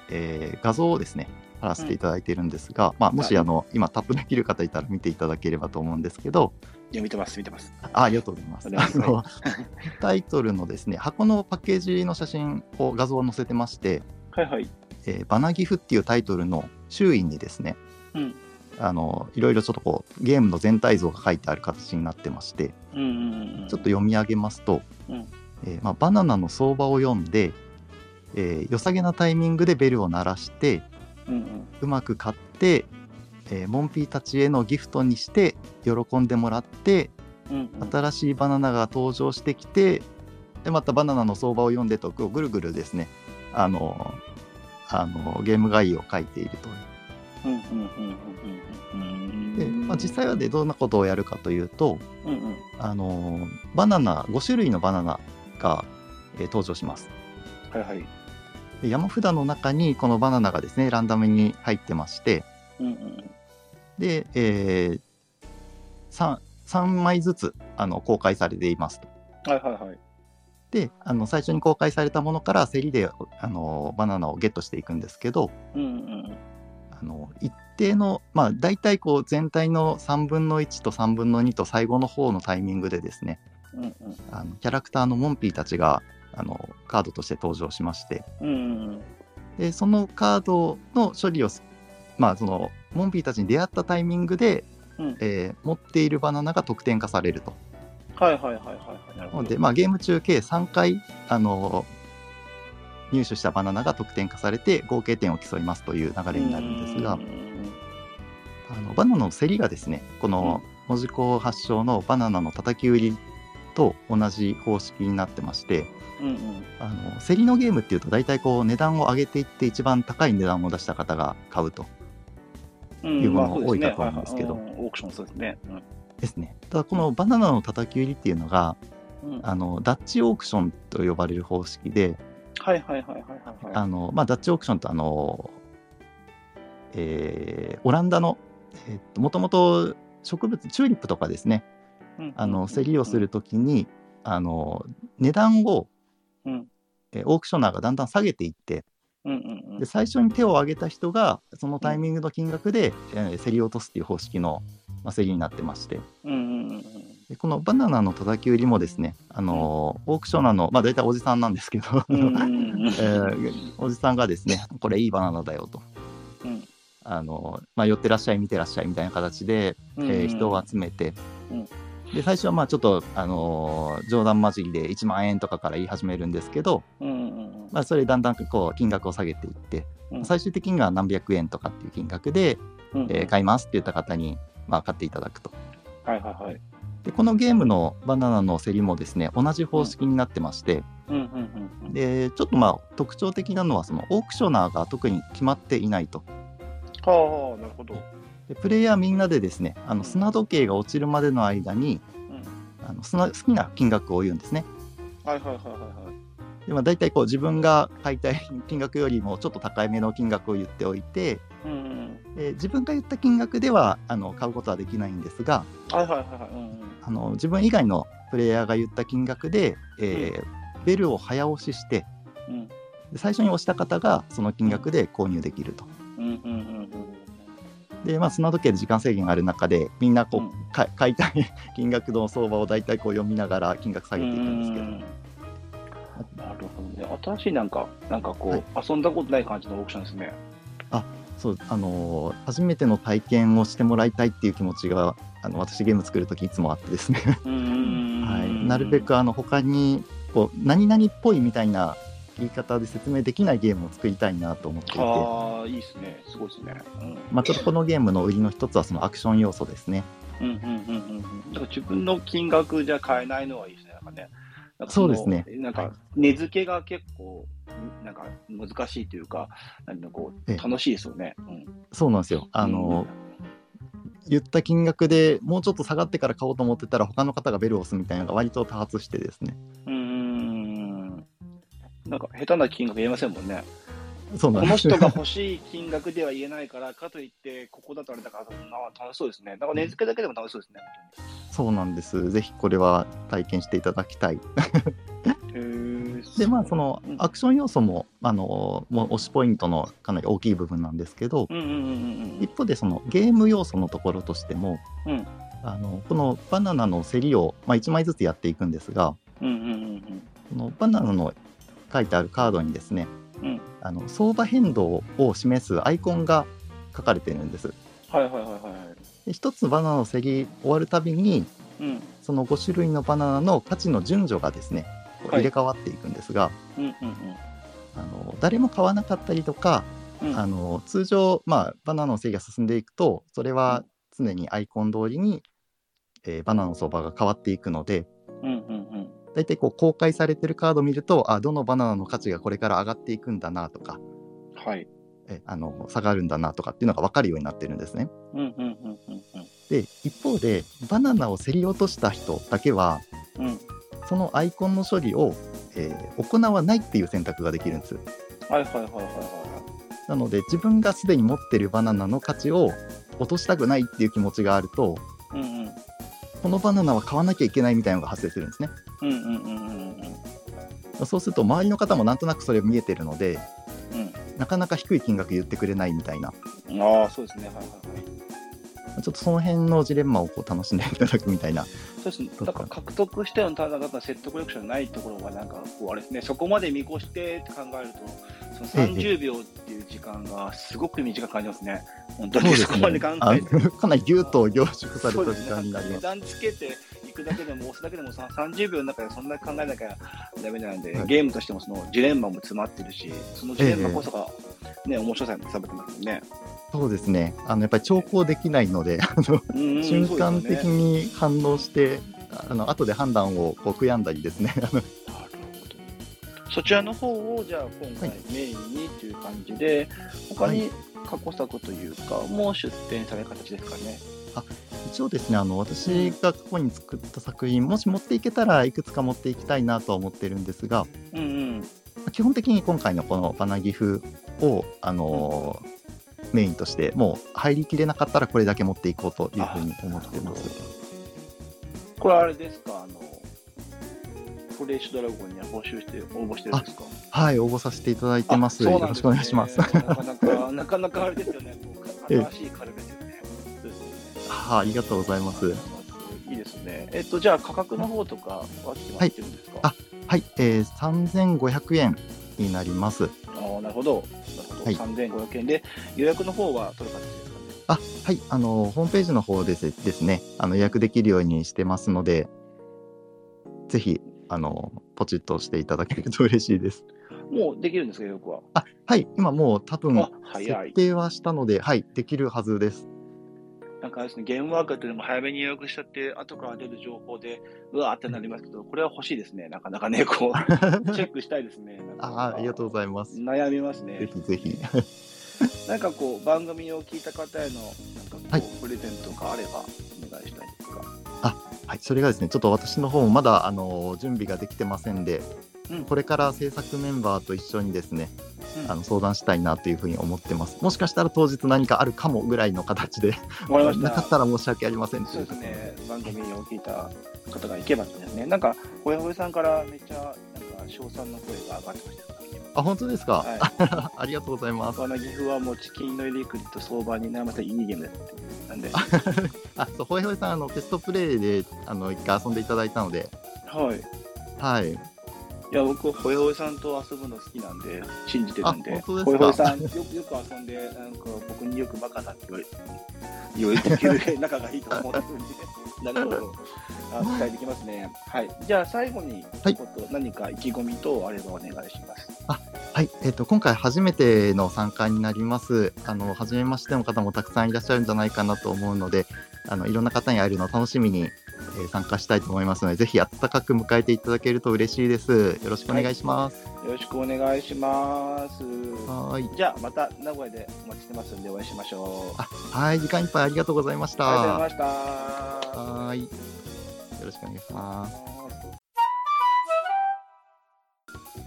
えー画像をですね貼らせていただいているんですが、まあ、もしあの今タップできる方いたら見ていただければと思うんですけど、いや、見てます、見てます。あありがとうございます。ますあのタイトルのですね箱のパッケージの写真を画像を載せてましてはいはい。「えーバナギフ」っていうタイトルの周囲にですねうん。あのいろいろちょっとこうゲームの全体像が書いてある形になってましてうんうんうん。ちょっと読み上げますと、うんえーまあ、バナナの相場を読んで、えー良さげなタイミングでベルを鳴らしてうんうん。うまく買って、えーモンピーたちへのギフトにして喜んでもらってうんうん。新しいバナナが登場してきてでまたバナナの相場を読んでとぐるぐるですねあのあのゲーム概要を書いているとうんう。で、まあ、実際はでどんなことをやるかというとうんうん。あのバナナ5種類のバナナが、えー登場しますはいはい。で山札の中にこのバナナがですねランダムに入ってましてうんうん。で、え 3, 3枚ずつあの公開されていますとはいはいはい。であの最初に公開されたものから競りであのバナナをゲットしていくんですけどうんうんあの一定のまあ大体こう全体の3分の1と3分の2と最後の方のタイミングでですねうん。うんあのキャラクターのモンピーたちがあのカードとして登場しましてうん。でそのカードの処理をすまあそのモンピーたちに出会ったタイミングで、うんえー持っているバナナが得点化されると。はいはいはいはいはい。なるほど。なので、まあ、ゲーム中計3回あの入手したバナナが得点化されて合計点を競いますという流れになるんですがあのバナナの競りがですねこの文字工発祥のバナナの叩き売りと同じ方式になってましてうんうん。あの競りのゲームっていうと大体こう値段を上げていって一番高い値段を出した方が買うと。うんいうものまあそうですね。多いかと思うんですけど。はいはい。うんオークションそうですね。ですね。ただこのバナナの叩き売りっていうのがうん。うんあのダッチオークションと呼ばれる方式ではいはいはいはいはいはい。あのまあ、ダッチオークションとあの、えーオランダのもともと植物チューリップとかですね。うんあの競りをするときにあの値段を、うんえーオークショナーがだんだん下げていってうんうんうん。で最初に手を挙げた人がそのタイミングの金額で、えー競り落とすっていう方式の、まあ、競りになってまして。うんうんうんうん。でこのバナナの叩き売りもですねあの、オークショナーの、まあ、大体おじさんなんですけど、えーおじさんがですね、これいいバナナだよと、うん。あのまあ、寄ってらっしゃい、見てらっしゃいみたいな形で、うん。えー人を集めて、うんで最初はまあちょっと、あのー冗談交じりで1万円とかから言い始めるんですけど、うんうんうんまあ、それだんだんこう金額を下げていって、うん最終的には何百円とかっていう金額で、うんえー買いますって言った方に、まあ、買っていただくと。はいはいはい。でこのゲームのバナナの競りもですね同じ方式になってまして、うんうんうんうん。でちょっとまあ特徴的なのはそのオークショナーが特に決まっていないとはあ、なるほど。でプレイヤーみんなでですねあの砂時計が落ちるまでの間にうんあの砂好きな金額を言うんですねはいはいはいはいはい。で、まあ、大体こう自分が買いたい金額よりもちょっと高いめの金額を言っておいてうんうんで自分が言った金額ではあの買うことはできないんですがうん。はいはいはいはい。うんうんあの自分以外のプレイヤーが言った金額で、えーベルを早押ししてうんで最初に押した方がその金額で購入できると。うんうんうんうんで、まあ、砂時計で時間制限がある中でみんなこう、うん。か 買いたい金額の相場を大体こう読みながら金額下げていくんですけど、うん。なるほどね。新しいなんか、なんかこう、遊んだことない感じのオークションですね。そうあのー初めての体験をしてもらいたいっていう気持ちがあの私ゲーム作る時いつもあってですね、はい、なるべくあの他にこう何々っぽいみたいな言い方で説明できないゲームを作りたいなと思っていて、ああ、いいですね。すごいですね。うんまあ、ちょっとこのゲームの売りの一つはそのアクション要素ですね。うんうんうんうんうん。だから自分の金額じゃ買えないのはいいですね。なんかね。そうですね。なんか、値付けが結構、なんか難しいというか、なんかこええう、楽しいですよね。うんそうなんですよ。あの言った金額でもうちょっと下がってから買おうと思ってたら他の方がベルを押すみたいなのが割と多発してですね。うん。うん。なんか、下手な金額言えませんもんね。そうなんこの人が欲しい金額では言えないから、かといって、ここだとあれだから、な楽しそうですね。なんか値付けだけでも楽しそうですね。そうなんです。ぜひこれは体験していただきたい。でまあそのうんアクション要素もあのもう推しポイントのかなり大きい部分なんですけどうんうんうんうん一方でそのゲーム要素のところとしてもうんあのこのバナナの競りを、まあ、1枚ずつやっていくんですがうんうんうんこのバナナの書いてあるカードにですねうん。あの相場変動を示すアイコンが書かれてるんです。はいはいはいはいはい。で一つバナナの競り終わるたびにうん。その5種類のバナナの価値の順序がですね入れ替わっていくんですが、うんうんあの誰も買わなかったりとかうん。あの通常、まあ、バナナの競りが進んでいくとそれは常にアイコン通りに、えーバナナの相場が変わっていくのでうんうんうん大体こう公開されてるカードを見るとあどのバナナの価値がこれから上がっていくんだなとかはいえあの下がるんだなとかっていうのが分かるようになってるんですね。で一方でバナナを競り落とした人だけはうんうんそのアイコンの処理を、えー行わないっていう選択ができるんです。はいはいはいはいはなので自分がすでに持ってるバナナの価値を落としたくないっていう気持ちがあるとこのバナナは買わなきゃいけないみたいなのが発生するんですね。うんうんうんうんうん。そうすると周りの方もなんとなくそれ見えてるのでうん。なかなか低い金額言ってくれないみたいな。ああそうですね。はいはいはいちょっとその辺のジレンマをこう楽しんでいただくみたいな。そうですね、だから獲得してのただただ説得力じゃないところが、なんかこうあれですね、そこまで見越してって考えると、その30秒っていう時間がすごく短く感じますね、本当にそこまで考あえて。かなりギュッと凝縮された時間になります。値段つけていくだけでも、押すだけでもさ30秒の中でそんな考えなきゃダメなんで、はい。ゲームとしてもそのジレンマも詰まってるし、そのジレンマこそが、ね、面白さに sabbe てますよね。そうですねあのやっぱり調校できないのであのうんうん瞬間的に反応してあの後で判断をこう悔やんだりですね なるほど。そちらの方を、じゃあ今回はいメインにという感じで、他に過去作というか、もう出展される形ですかね。一応ですねあの私が過去に作った作品もし持っていけたらいくつか持っていきたいなとは思ってるんですがうんうん。まあ基本的に今回のこのバナギフを、あのーメインとしてもう入りきれなかったらこれだけ持っていこうというふうに思ってます。これあれですか、あの、フレッシュドラゴンには募集して応募してるんですか？はい、応募させていただいてます。ねよろしくお願いします。なかなか、なかなかあれですよね。新しいカルですよね。そうですよねはあ、ありがとうございます。いいですね。えっと、じゃあ価格の方とかは決まってるんですか、あはい、えー、3500円になります。ああ、なるほど。はい3500円で、予約の方は取る形ですかね。あ、はい、あのホームページの方ですですね、あの予約できるようにしてますので、ぜひあのポチッと押していただけると嬉しいです。もうできるんですか、予約は？あ、はい、今もう多分設定はしたので、はい、できるはずです。なんかですね、ゲームワークっていうのも早めに予約しちゃって、後から出る情報で、うわーってなりますけど、これは欲しいですね。なかなかね、こう、チェックしたいですね。なんかあありがとうございます。悩みますぜね。ひぜひ。なんかこう、番組を聞いた方への、なんかこう、はいプレゼントがあれば、お願いしたいですか？はい、それがですね、ちょっと私の方もまだあの準備ができてませんで、うんこれから制作メンバーと一緒にですね、うんあの相談したいなというふうに思ってます。もしかしたら当日何かあるかもぐらいの形で。なかったたら申し訳ありませんとそいうですね、番組を聞いた方がいけばですね、なんか、ほやほやさんからめっちゃ、なんか、称賛の声が上がってましたよ。あ、本当ですか、はい。ありがとうございます。この岐阜はもうチキンの入りくりと相場に悩ませいいゲームです。なんで、あ、そう、ほいほいさん、あのテストプレイであの一回遊んでいただいたので、はい。はい。いや、僕、ほやほやさんと遊ぶの好きなんで、信じてるんで、ほやほやさん、よくよく遊んで、なんか僕によくバカだって言われ言われてくる仲がいいと思ってるんで、なるほど。あ期待できますね。はい。じゃあ、最後に、はい何か意気込み等あればお願いします。はい、えっ、と今回初めての参加になります。あの初めましての方もたくさんいらっしゃるんじゃないかなと思うので、あのいろんな方に会えるのを楽しみに、えー参加したいと思いますので、ぜひ温かく迎えていただけると嬉しいです。よろしくお願いします。よろしくお願いします。はーい。じゃあ、また名古屋でお待ちしてますんで、お会いしましょう。あ、はい、時間いっぱいありがとうございました。ありがとうございました。はーい。よろしくお願いします。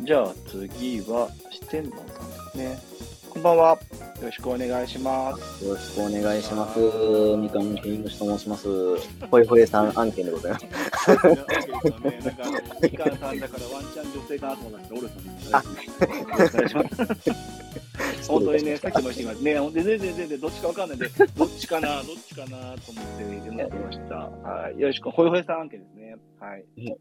じゃあ次は四天王さんですね。こんばんは。よろしくお願いします。よろしくお願いします。みかんケイムシと申します。ほいほいさん案件でございます。みかんさんだからワンチャン女性かなと思ったんですけど。本当にね、さっきも言ってますね、で全然全然どっちかわかんないんで、どっちかな、どっちかなと思って読んでました。はい。よろしく、ほいほいさん案件ですね。はい。え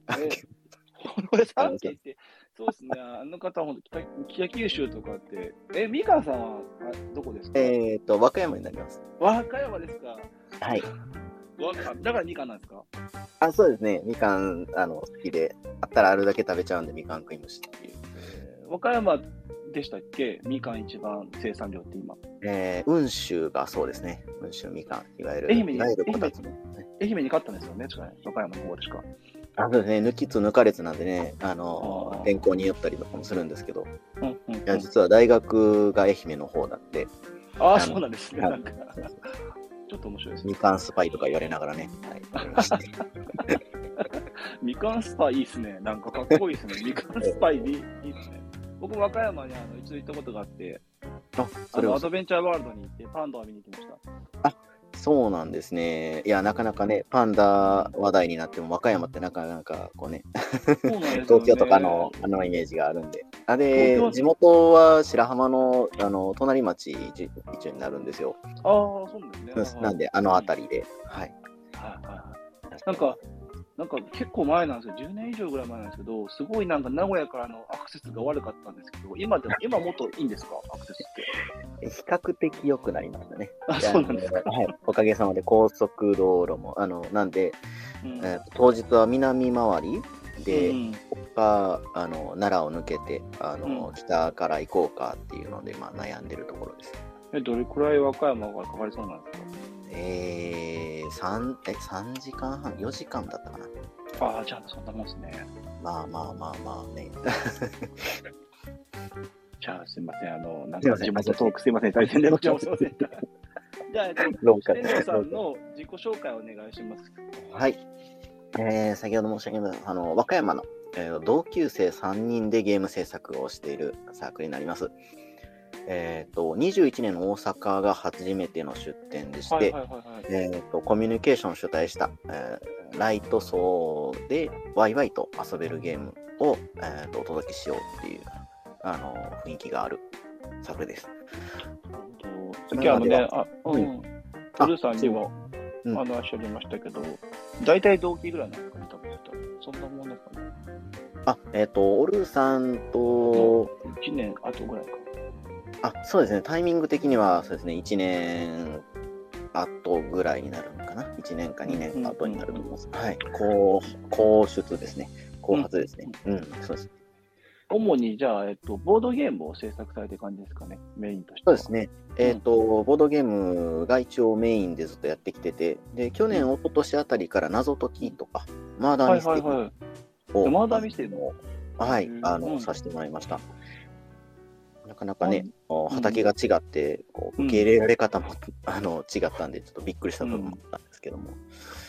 ほいほいさん案件って、そうですね、あの方、本当北、北九州とかって、え、みかんさんはあどこですか？えっ、と、和歌山になります。和歌山ですか？はい。だからみかんなんですか？あ、そうですね。みかん、あの、好きで、あったらあるだけ食べちゃうんで、みかん食い虫っていう。えー和歌山でしたっけ？みかん一番生産量って今。えー、温州がそうですね。温州みかん、いわゆる、愛媛に。愛媛に勝ったんですよね、和歌山の方でしか。あ、そうですね。抜きつ抜かれつなんでね、あの天候によったりとかもするんですけど、うんうんうんいや、実は大学が愛媛の方だって、ああ、そうなんですね。はいなんか、ちょっと面白いですね。みかんスパイとか言われながらね、はい、みかんスパイいいっすね。なんかかっこいいっすね。みかんスパイいいっすね。僕、和歌山にあの一度行ったことがあって、あ、あのアドベンチャーワールドに行ってパンダを見に行きました。そうなんですね。いや、なかなかね、パンダ話題になっても、和歌山ってなかなかこうね、そうね東京とかのあのイメージがあるんで。あで地元は白浜のあの隣町一一応になるんですよ。ああ、そうなんですね。なんで、あの辺りで。はい。はいはいはい。なんか、なんか結構前なんですよ。10年以上ぐらい前なんですけど、すごいなんか名古屋からのアクセスが悪かったんですけど、今でも、今もっといいんですか？アクセスって。比較的良くなりましたね。あ、そうなんですか。はい。おかげさまで高速道路も、あの、なんで、うんえー当日は南回りで、うんか、あの、奈良を抜けて、あの、うん北から行こうかっていうので、まあ、悩んでるところです。え、どれくらい和歌山がかかりそうなんですか？えー、3, え3時間半、4時間だったかな？ああ、じゃあそんなもんですね。まあまあまあまあね。じゃあすみません。あの、なんか地元トークすいません。大変でございます。じゃあ、天童さんの自己紹介をお願いします。はい。えー、先ほど申し上げました、あの、和歌山の、えー同級生3人でゲーム制作をしているサークルになります。えっ、と、21年の大阪が初めての出展でして、コミュニケーションを主体した、えーライト層でワイワイと遊べるゲームを、えー、とお届けしようっていうあの雰囲気がある作品です。さっきあのね、あ、うルーさんにも、う。ん。あの、ましたけど、大体同期ぐらいなんですかね、多分。そんなもんですかね。あ、えっ、と、オルさんと、1年後ぐらいか。あ、そうですね、タイミング的には、そうですね、1年後ぐらいになるのかな。1年か2年後になると思います。はい。高、高出ですね。後発ですね。うん、そうです。主に、じゃあ、えっと、ボードゲームを制作されてる感じですかね、メインとしては。そうですね。えっ、と、ボードゲームが一応メインでずっとやってきてて、で、去年、一昨年あたりから謎解きとか、マーダーはいミステリはいはい。ーを、マーダーミステリーも。はいうん、あの、うんさせてもらいました。なかなかねうん、畑が違って、こううん受け入れられ方も、あの違ったんで、ちょっとびっくりした部分もあったんですけども、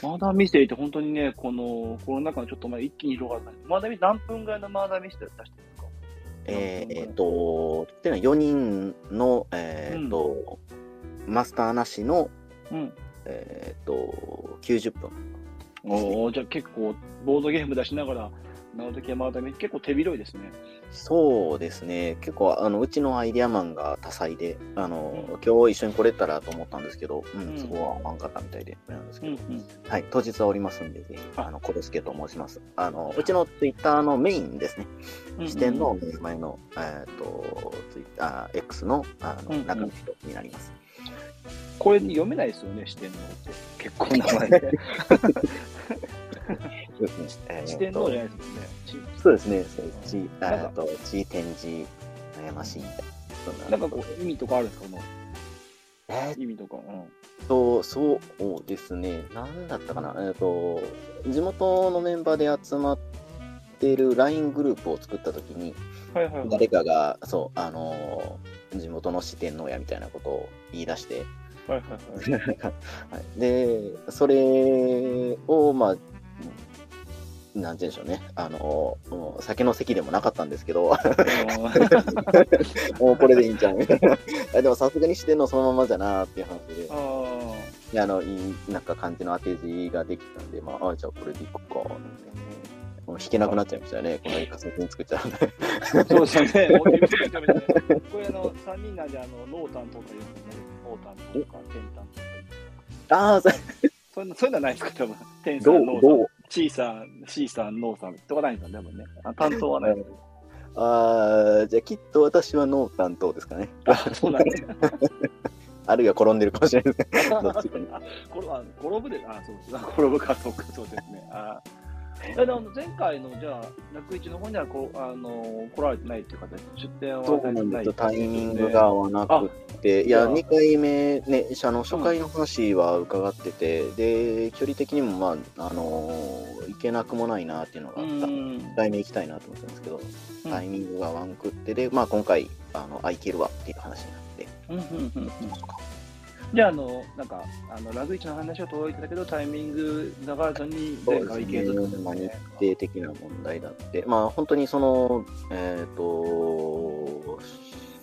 マーダーミステリーって本当にね、このコロナ禍のちょっと前、一気に広がったんですマーダーミ何分ぐらいのマーダーミステリー出してるんですか？えーえーと、っていうのは4人の、えーとマスターなしの、うん。えー、と90分。おーじゃあ結構、ボードゲーム出しながら、なおときマーダーミステリー結構手広いですね。そうですね、結構あのうちのアイデアマンが多彩で、あのうん今日一緒に来れたらと思ったんですけど、うんうんそこはんかったみたいで、なんですけど、うんうん。はい、当日はおりますんで、ぜひ、ああの、コロスケと申します。あの、うちのツイッターのメインですね。視点の前の、えっ、と、ツイッター X の、あの、うんうん中の人になります。これ読めないですよね、視点の。結構名前で。そうですね。えーと視点のじゃないですもんね。ちそうですね。そうち、なんかえっと、ち展示、悩ましいみたいな。そんなんかこう、意味とかあるんですか？このえ意味とか。うん。と、そうですね。なんだったかな？えっ、と、地元のメンバーで集まってる LINE グループを作ったときに、はいはいはい。誰かが、そう、あのー地元の四天王やみたいなことを言い出して、はいはいはい。はい、で、それを、まあ、なんて言うんでしょうね、あのーもう酒の席でもなかったんですけど、もうこれでいいんじゃんみたいな。あでもさすがに四天王そのままじゃなーっていう話で、あいやあの、いい、なんか感じの当て字ができたんで、まあ、あじゃあこれでいこうか、ってね。もう弾けなくなっちゃいましたよね。この仮想に作っちゃうんで。そうですよね。もう自分で食べてねこれあの、3人なんで、あの、ノータンとか言うんですね。ノータンとか、テンタンとか。ああ、そそういうのそういうのはないですか、多分。テンさ、どうんどうノーさん、チーさん、シーさん、ノーさんとかないんですか、多分ね。あ担当はない。ああ、じゃあきっと私はノー担当ですかね。あ、そうなんですね。あるいは転んでるかもしれないですね。どっちかにあ転ぶで、あ、そうです。あ転ぶか、そうか、そうですね。あえでも前回の、じゃあ、楽市の方にはこうあの来られてないっていう形？で、出店はそうなんですよ。タイミングが合わなあくって、いや、じゃあ。2回目ね、あの初回の話は伺ってて、で、距離的にも、まあ、あのー行けなくもないなっていうのがうあった。ん。1回目行きたいなと思ってたんですけど、うん。タイミングがワンくってで、まあ、今回、あの、あ、行けるわっていう話になって、うんうんうん。うんじゃあ、あの、なんか、あの、ラグイチの話は届いてたけど、タイミング流れずに、前回行けずってことまあ、日程的な。問題だって、まあ、本当にその、えっ、と、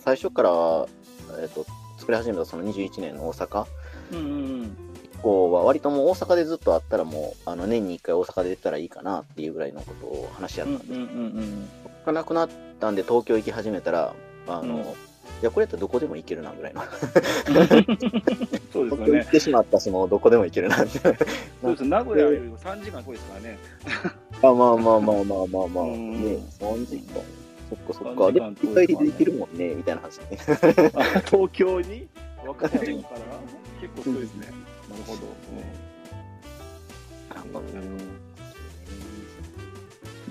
最初から、えっ、と、作り始めたその21年の大阪うんうんうん。以降は、割ともう大阪でずっとあったらもう、あの、年に1回大阪で出たらいいかなっていうぐらいのことを話し合ったんです。うんうんうん。がなくなったんで、東京行き始めたら、あの、うんいや、これやったらどこでも行けるなぐらいの。そうですよね行っ。てしまったし、もうどこでも行けるなって。そうです。名古屋よりも3時間遠いですからね。あまあまあまあまあまあまあ、うんね、3時間。そっかそっ3か。で、一回でできるもんね、みたいな話ね。あ東京に？和歌山から？結構遠いですね。なるほど。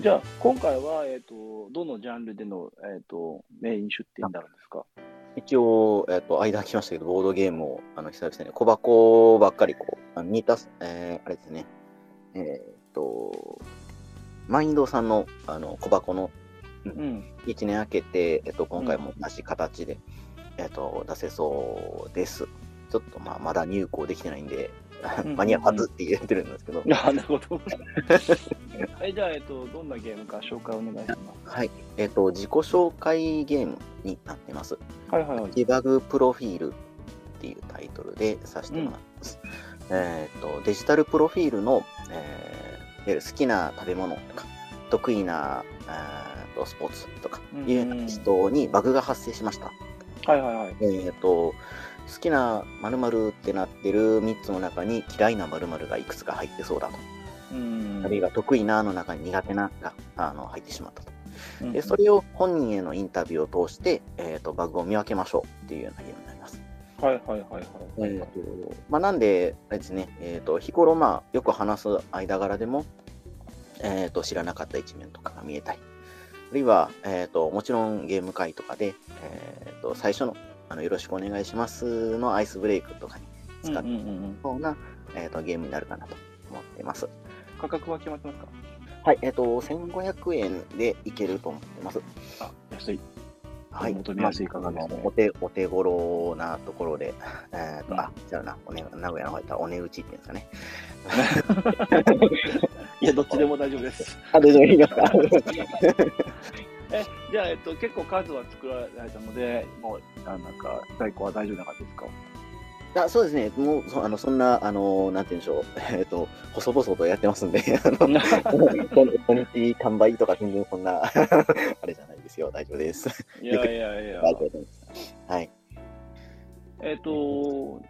じゃあ、今回は、えっ、と、どのジャンルでの、えっ、と、メイン出店になるんですか？一応、えっ、と、間空きましたけど、ボードゲームを、あの、久々に小箱ばっかりこう、あの似た、えー、あれですね、えっ、と、マインドさんの、あの、小箱のうん。1年明けて、えっ、と、今回も同じ形で、えっ、と、出せそうです。ちょっと、まあ、まだ入稿できてないんで、うん間に合うはずって言ってるんですけど、あ、なるほど。え じゃあ、えっ、と、どんなゲームか紹介お願いしまはい。えっ、と、自己紹介ゲームになってます。す。はいはいはい。ディバグプロフィールっていうタイトルでさせてもらいます。えっ、と、デジタルプロフィールの、えーいわゆる好きな食べ物とか、得意な、えーとスポーツとかいうような人にバグが発生しました。はいはいはい。えっ、と、好きな〇〇ってなってる3つの中に嫌いな〇〇がいくつか入ってそうだと。うんあるいは得意なの中に苦手ながあの入ってしまったと。うんで、それを本人へのインタビューを通して、えー、とバグを見分けましょうっていうようなゲームになります。はいはいはいはい。えーとまあ、なんで、あれですね、えー、と日頃、まあ、よく話す間柄でも、えー、と知らなかった一面とかが見えたり、あるいは、えー、ともちろんゲーム会とかで、えー、と最初のあのよろしくお願いしますのアイスブレイクとかに使ってうな、えー、とゲームになるかなと思っています。価格は決まってますか？はい、えっ、と、1500円でいけると思ってます。あ、安い。はい。求めやすい価格ですねまあお手、お手頃なところで、えっ、と、うんあ、じゃあな、おね、名古屋の方やったらお値打ちっていうんですかね。いや、どっちでも大丈夫です。あ、大丈夫ですか？え、じゃあ、えっと、結構数は作られたので、もう、あなんか、在庫は大丈夫な感じですか？あそうですね、もう、そあのそんな、あの、なんて言うんでしょう、えっ、と、細々とやってますんで、あの、土日完売とか全然そんな、あれじゃないですよ、大丈夫です。いやいやいや。はい。えっと、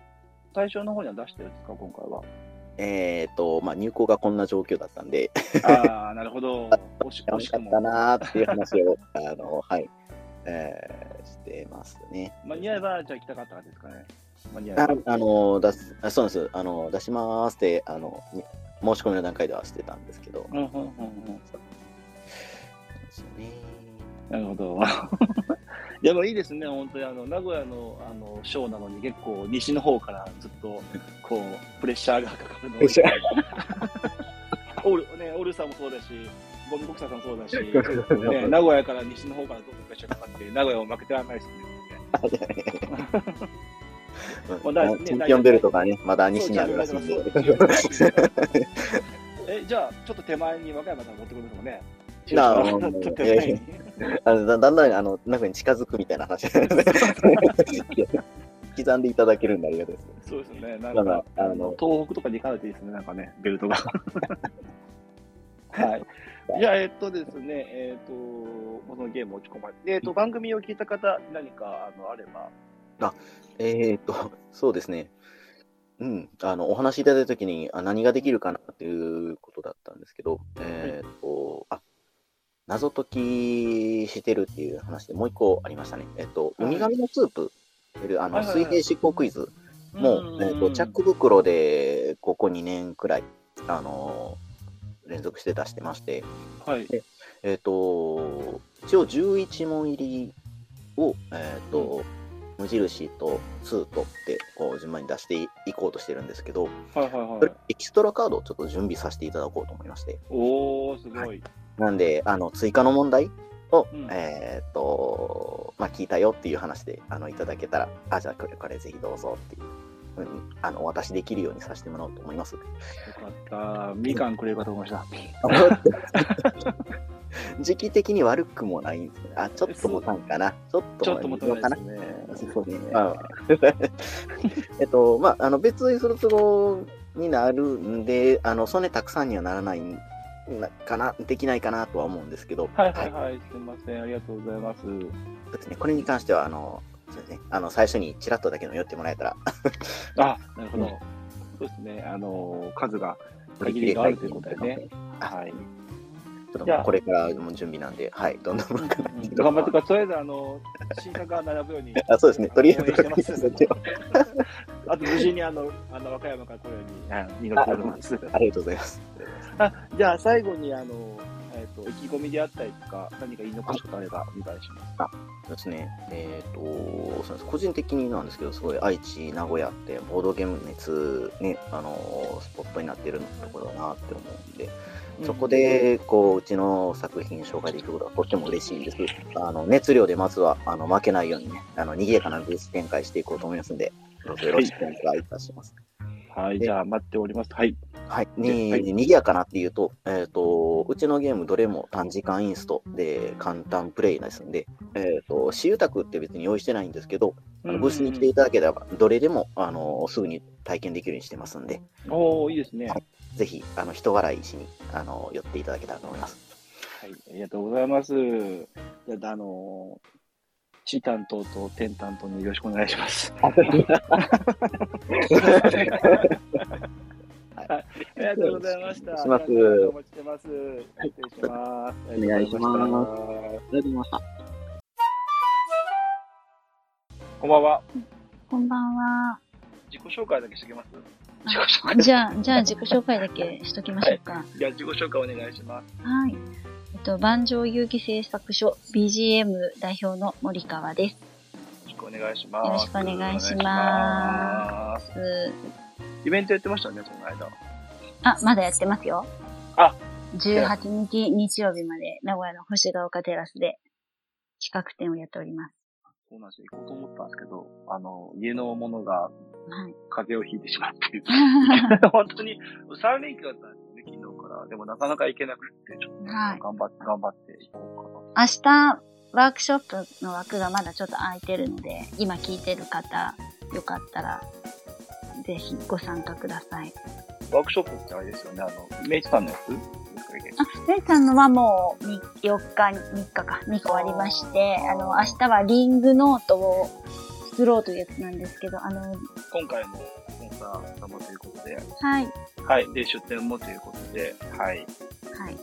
対象の方には出してるんですか、今回は。えっ、と、まあ、入稿がこんな状況だったんで、ああ、なるほど。惜し惜しかった。なーっていう話を、あの、はい、えーしてますね。間に合えば、じゃあ行きたかったんですかね。間に合えあば。あの出すあそうなんですあの出しますってあのに申し込みの段階ではしてたんですけど、うんうんうんうん。そうですよねなるほど。でもいいですね、本当にあの名古屋のあのショーなのに結構西の方からずっとこうプレッシャーがかかるのプレッシャオールね、オールさんもそうだし、ゴミボクサーさんもそうだし、ね、名古屋から西の方からどんどんプレッシャーかかって、名古屋を負けてらんないです ね。まあ大あチンピオンベルトがね、まだ西にあるらしいんで。え、じゃあ、ちょっと手前に和歌山さん持ってくるのもね。ょっ と手前にあのだだんだんあの中に近づくみたいな話。気刻んでいただけるんでありがたいですね。そうですね。なんだかか、ああのの、東北とかに行かないといいですね。なんかね、ベルトが。はい。じゃあ、えっとですね、えっと、このゲーム落ち込まれて、えっと、番組を聞いた方、何か、あの、あれば。えーっと、そうですね。うん、あの、お話しいただいたときにあ、何ができるかなっていうことだったんですけど、えーっと、あ、謎解きしてるっていう話でもう一個ありましたね。えっと、はい。ウミガメのスープ。あの、はいはいはい。水平執行クイズ。も、えーっと、チャック袋で、ここ2年くらい、あの連続して出してまして、はい。えっ、と、一応11問入りを、えっ、と、無印と2とって、こう、順番に出していこうとしてるんですけど、はいはいはい。エキストラカードをちょっと準備させていただこうと思いまして、おー、すごい。なんで、あの、追加の問題を、うんえっ、と、まあ、聞いたよっていう話で、あの、いただけたら、あ、じゃあこれ、これぜひどうぞっていうふうに、あの、お渡しできるようにさせてもらおうと思います。よかった。みかんくれるかと思いました。時期的に悪くもないんですね。あ、ちょっともたんかな。ちょっともたないかなですね。そうですね。まあ えっと、まあ、あの、別にする都合になるんで、あの、そんなにたくさんにはならないんなかな、できないかなとは思うんですけど、はいはいはい。すみません。ありがとうございます。そうですね。これに関しては、あの、そうですね。あの、最初にちらっとだけの寄ってもらえたら、あ、なるほど。そうですね。あの、数が限りがあるということでね。あはい。ちょっとこれからも準備なんで、はい、どんなものかな頑張ってください。とりあえず、あの、新作が並ぶように。あそうですね。とりあえず、あと無事にあの、あの、和歌山から来るように、あ祈っております。ありがとうございます。あ、じゃあ最後にあの、えっ、と、意気込みであったりとか、何か言い残すことあればお願いします。そうですね。えっ、と、そうです個人的になんですけど、すごい愛知、名古屋ってボードゲーム熱、ね、あの、スポットになってるところだなって思うんで、そこで、こう、うちの作品紹介できることがとっても嬉しいんです。あの、熱量でまずは、あの、負けないようにね、あの、賑やかなブース展開していこうと思いますんで、どうぞよろしくお願いいたします。はい、じゃあ待っております。はい。はい。でに、はい賑やかなっていうと、えっ、と、うちのゲームどれも短時間インストで簡単プレイですんで、えっ、と、私有宅って別に用意してないんですけど、あのブースに来ていただければ、どれでも、あの、すぐに体験できるようにしてますんで、おー、いいですね。ははいぜひ、あの、人笑いしに、あの、寄っていただけたらと思います。い、ありがとうございます。じゃあ、あのチ担当と天担当によろしくお願いします。ありがとうございました。しますお待ちしてます。失礼します。お願いしますありがとうございました。こんばんは。こんばんは。自己紹介だけしておきます？自己紹あ介。じゃあ、じゃあ自己紹介だけしときましょうか。じゃあ自己紹介お願いします。はい。えっと、万丈遊戯製作所 BGM 代表の森川です。よろしくお願いします。よろしくお願いしますイベントやってましたね、その間。あ、まだやってますよ。あ18日日曜日まで名古屋の星ヶ丘テラスで企画展をやっております。そうなんですよ。行こうと思ったんですけど、あの、家の者がはい。風邪をひいてしまって、本当に3連休だったんですよね、昨日から。でもなかなか行けなくて、ちょっとね、はい頑張って、頑張って行こうかな。明日、ワークショップの枠がまだちょっと空いてるので、今聞いてる方、よかったら、ぜひご参加ください。ワークショップってあれですよね、あの、メイツさんのやつあ、レイさんのはもうみ4日、3日か、2個ありまして、あの、明日はリングノートを作ろうというやつなんですけど、あの、今回もスポンサー様ということで、はい、はい。で、出店もということで、はい。はい。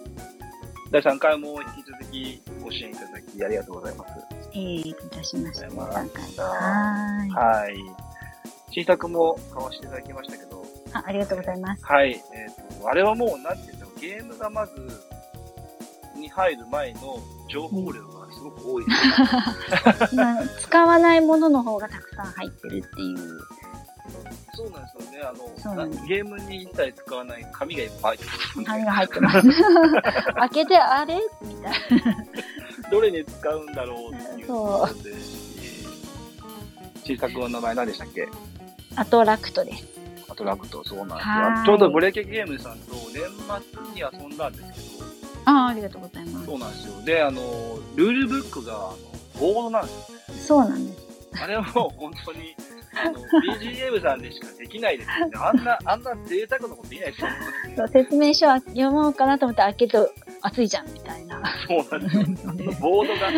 第3回も引き続きご支援いただきありがとうございます。えー、いたしました。はーい。はい。新作も買わせていただきましたけど、あ、ありがとうございます。はい。えっ、と、あれはもう、なんていうんだろう、ゲームがまず、に入る前の情報量がすごく多いですね。今使わないものの方がたくさん入ってるっていう。そうなんですよね。あの、ゲームに一切使わない紙がいっぱい入ってるんで何が入ってます。開けて、あれ？みたいどれに使うんだろうっていうところで、新作の名前何でしたっけ？な。アトラクトです。アトラクト、そうなんですはいよ。ちょうどブレーキゲームさんと年末に遊んだんですけど、あありがとうございます。そうなんですよ。で、あの、ルールブックが、あの、ボードなんですよね。そうなんです。あれはもう本当に、あの、BGM さんでしかできないですよね。あんな、あんな贅沢なことできないですよね。そう説明書は読もうかなと思って開けると熱いじゃんみたいな。そうなんですよ。ボードが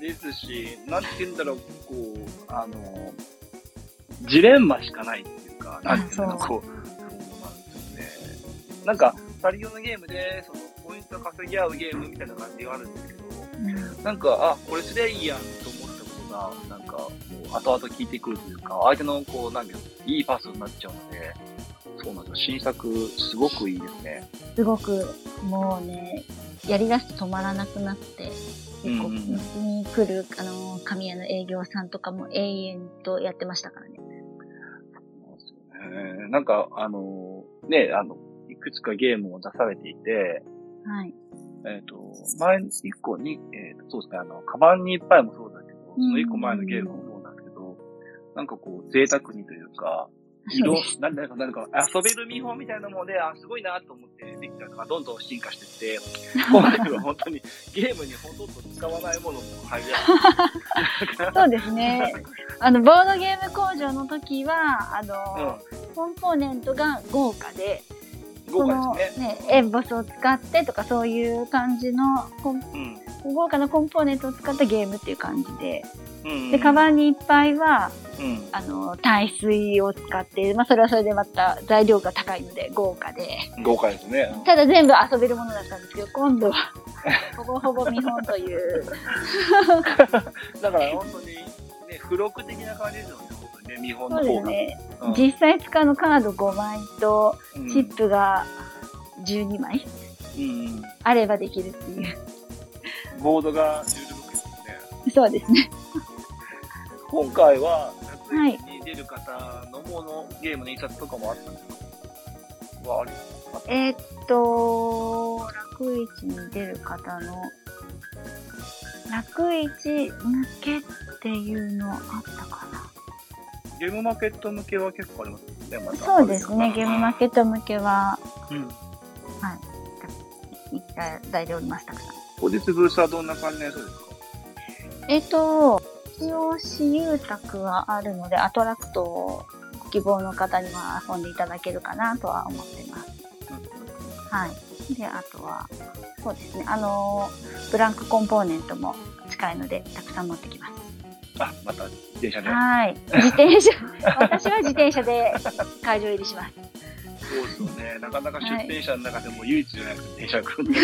ですし、なんて言うんだろう、こう、あの、ジレンマしかないっていうか、なんていうんだろう、あそうこう、そうなんですよね。なんか、二人用のゲームで、その、ポイント稼ぎ合うゲームみたいな感じがあるんですけど、なんか、あ、これすりゃいいやんと思ったことが、なんか、後々聞いてくるというか、相手の、こう、なんていいいパスになっちゃうので、そうなんですよ。新作、すごくいいですね。すごく、もうね、やり出すと止まらなくなって、結構、に来る、あの、神谷の営業さんとかも永遠とやってましたからね。えーなんか、あのね、あの、いくつかゲームを出されていて、はい。えっ、と、前、一個に、えっ、と、そうですね、あの、カバンにいっぱいもそうだけど、その一個前のゲームもそうなんですけど、なんかこう、贅沢にというか、色なんだか、なんか遊べる見本みたいなもので、あ、すごいなと思ってできたのがどんどん進化していって、今回は本当にゲームにほとんど使わないものも入り そうですね。あの、ボードゲーム工場の時は、あの、コンポーネントが豪華で、うん、豪華このですね。ね、エンボスを使ってとかそういう感じの、コンうん。豪華なコンポーネントを使ったゲームっていう感じで、うん。で、カバンにいっぱいは、うん。あの、耐水を使って、まあ、それはそれでまた材料が高いので豪華で、豪華ですね。ただ全部遊べるものだったんですけど、今度は、ほぼほぼ見本という、だから本当に、ね、付録的な感じですよね、本当にね、見本の方が。ですね。うん実際使うのカード5枚と、うんチップが12枚うん。あればできるっていう。ボードが16ですね。そうですね。今回は、はい夏に出る方のもの、ゲームの印刷とかもあったんですかはありえーっと、楽市に出る方の、楽市向けっていうのあったかなゲームマーケット向けは結構ありますね、また。そうですね、ゲームマーケット向けは、うん。はい、いただいております、たくさん。後日ブースはどんな感じのやつですか？えーっと、一応、私有宅はあるので、アトラクトをご希望の方には遊んでいただけるかなとは思っています。はい。で、あとは、そうですね、あのー、ブランクコンポーネントも近いので、たくさん持ってきます。あ、また自転車で。はい。自転車、私は自転車で会場入りします。そうですよね。なかなか出店者の中でも唯一じゃなくて電車が来るんで。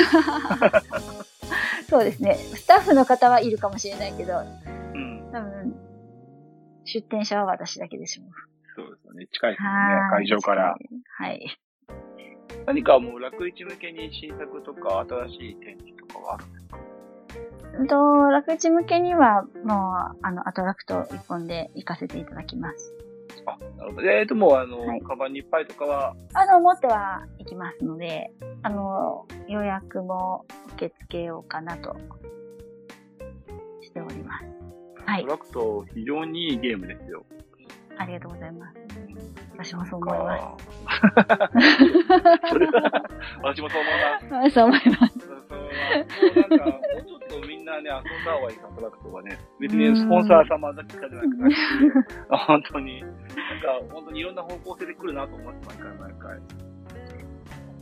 そうですね。スタッフの方はいるかもしれないけど、うん。多分、出店者は私だけでしょう。そうですよね。近いですよねは。い。会場から。。はい。何かもう楽市向けに新作とか新しい展示とかはあるんですか？うんと、楽市向けには、もう、あの、アトラクト一本で行かせていただきます。あ、なるほど。えーと、もうあの、はいカバンにいっぱいとかは、あの、持っては行きますので、あの、予約も受け付けようかなと、しております。はいト。ラクト非常にいいゲームですよ。ありがとうございます。私もそう思います。か。それは、私もそう思います。は いそう思います。そうなんか、もうちょっとみんなね、遊んだ方がいいか、トラクトはね。別にスポンサー様だけじゃなくて、本当に、なんか、本当にいろんな方向性で来るなと思って、毎回毎回。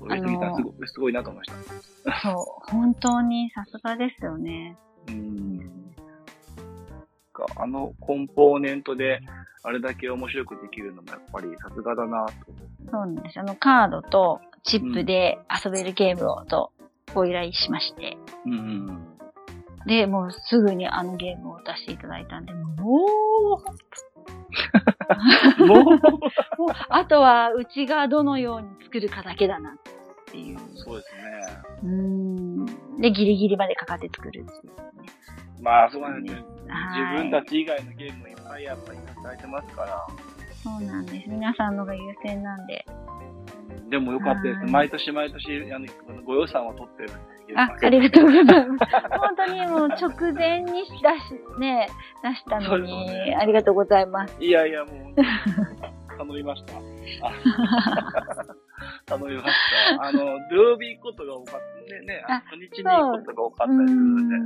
上杉さん、すごい、すごいなと思いました。そう、本当にさすがですよね。うん。あのコンポーネントで、あれだけ面白くできるのもやっぱりさすがだなと思う。そうなんです。あの、カードとチップで遊べるゲームをとご依頼しまして、うん。で、もうすぐにあのゲームを出していただいたんで、もう、もう、あとはうちがどのように作るかだけだなっていう。そうですね。うーん。で、ギリギリまでかかって作るっていうね。まあ、そうなんです自分たち以外のゲームもいっぱいやっぱり働いてますから。そうなんです。皆さんのが優先なんで。でもよかったです。はい毎年毎年、あの、ご予算を取ってるんであ、ありがとうございます。本当にもう直前に出し、ね、出したのに、ねありがとうございます。いやいや、もう、頼みました。あ 頼みました。あの、土曜日行くことが多かった。ね、ね、あ土日に行くことが多かったりするので、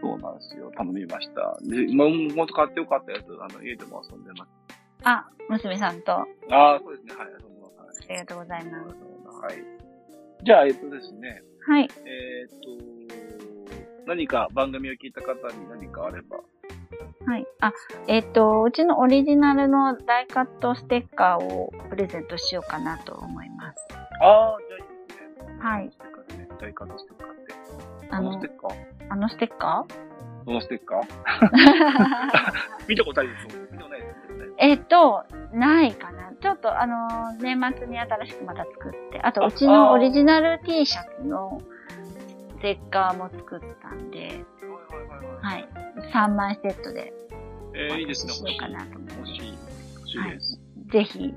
そうなんですよ。頼みました。で、今、ほんと買ってよかったやつ、あの、家でも遊んでます。あ、娘さんと、あああ、そうですね。はい、遊んでます。はいりがとうございます。はい。じゃあ、えっとですね、はい。えーっと、何か番組を聞いた方に何かあれば。はい。あ、えっ、と、うちのオリジナルのダイカットステッカーをプレゼントしようかなと思います。ああ、じゃあいいですね。はいステッカーね。大カットステッカーって。あのステ、ッカー？あのステッカどのステッカー？ー 見たことあるです？よ。えっと、ないかな。ちょっとあの、年末に新しくまた作って、あとあうちのオリジナル T シャツのステッカーも作ったんで、はいはいはいはい。はい。3枚セットでえー、いいですね。しようかなと思います。欲しい。欲しいです。ぜひ、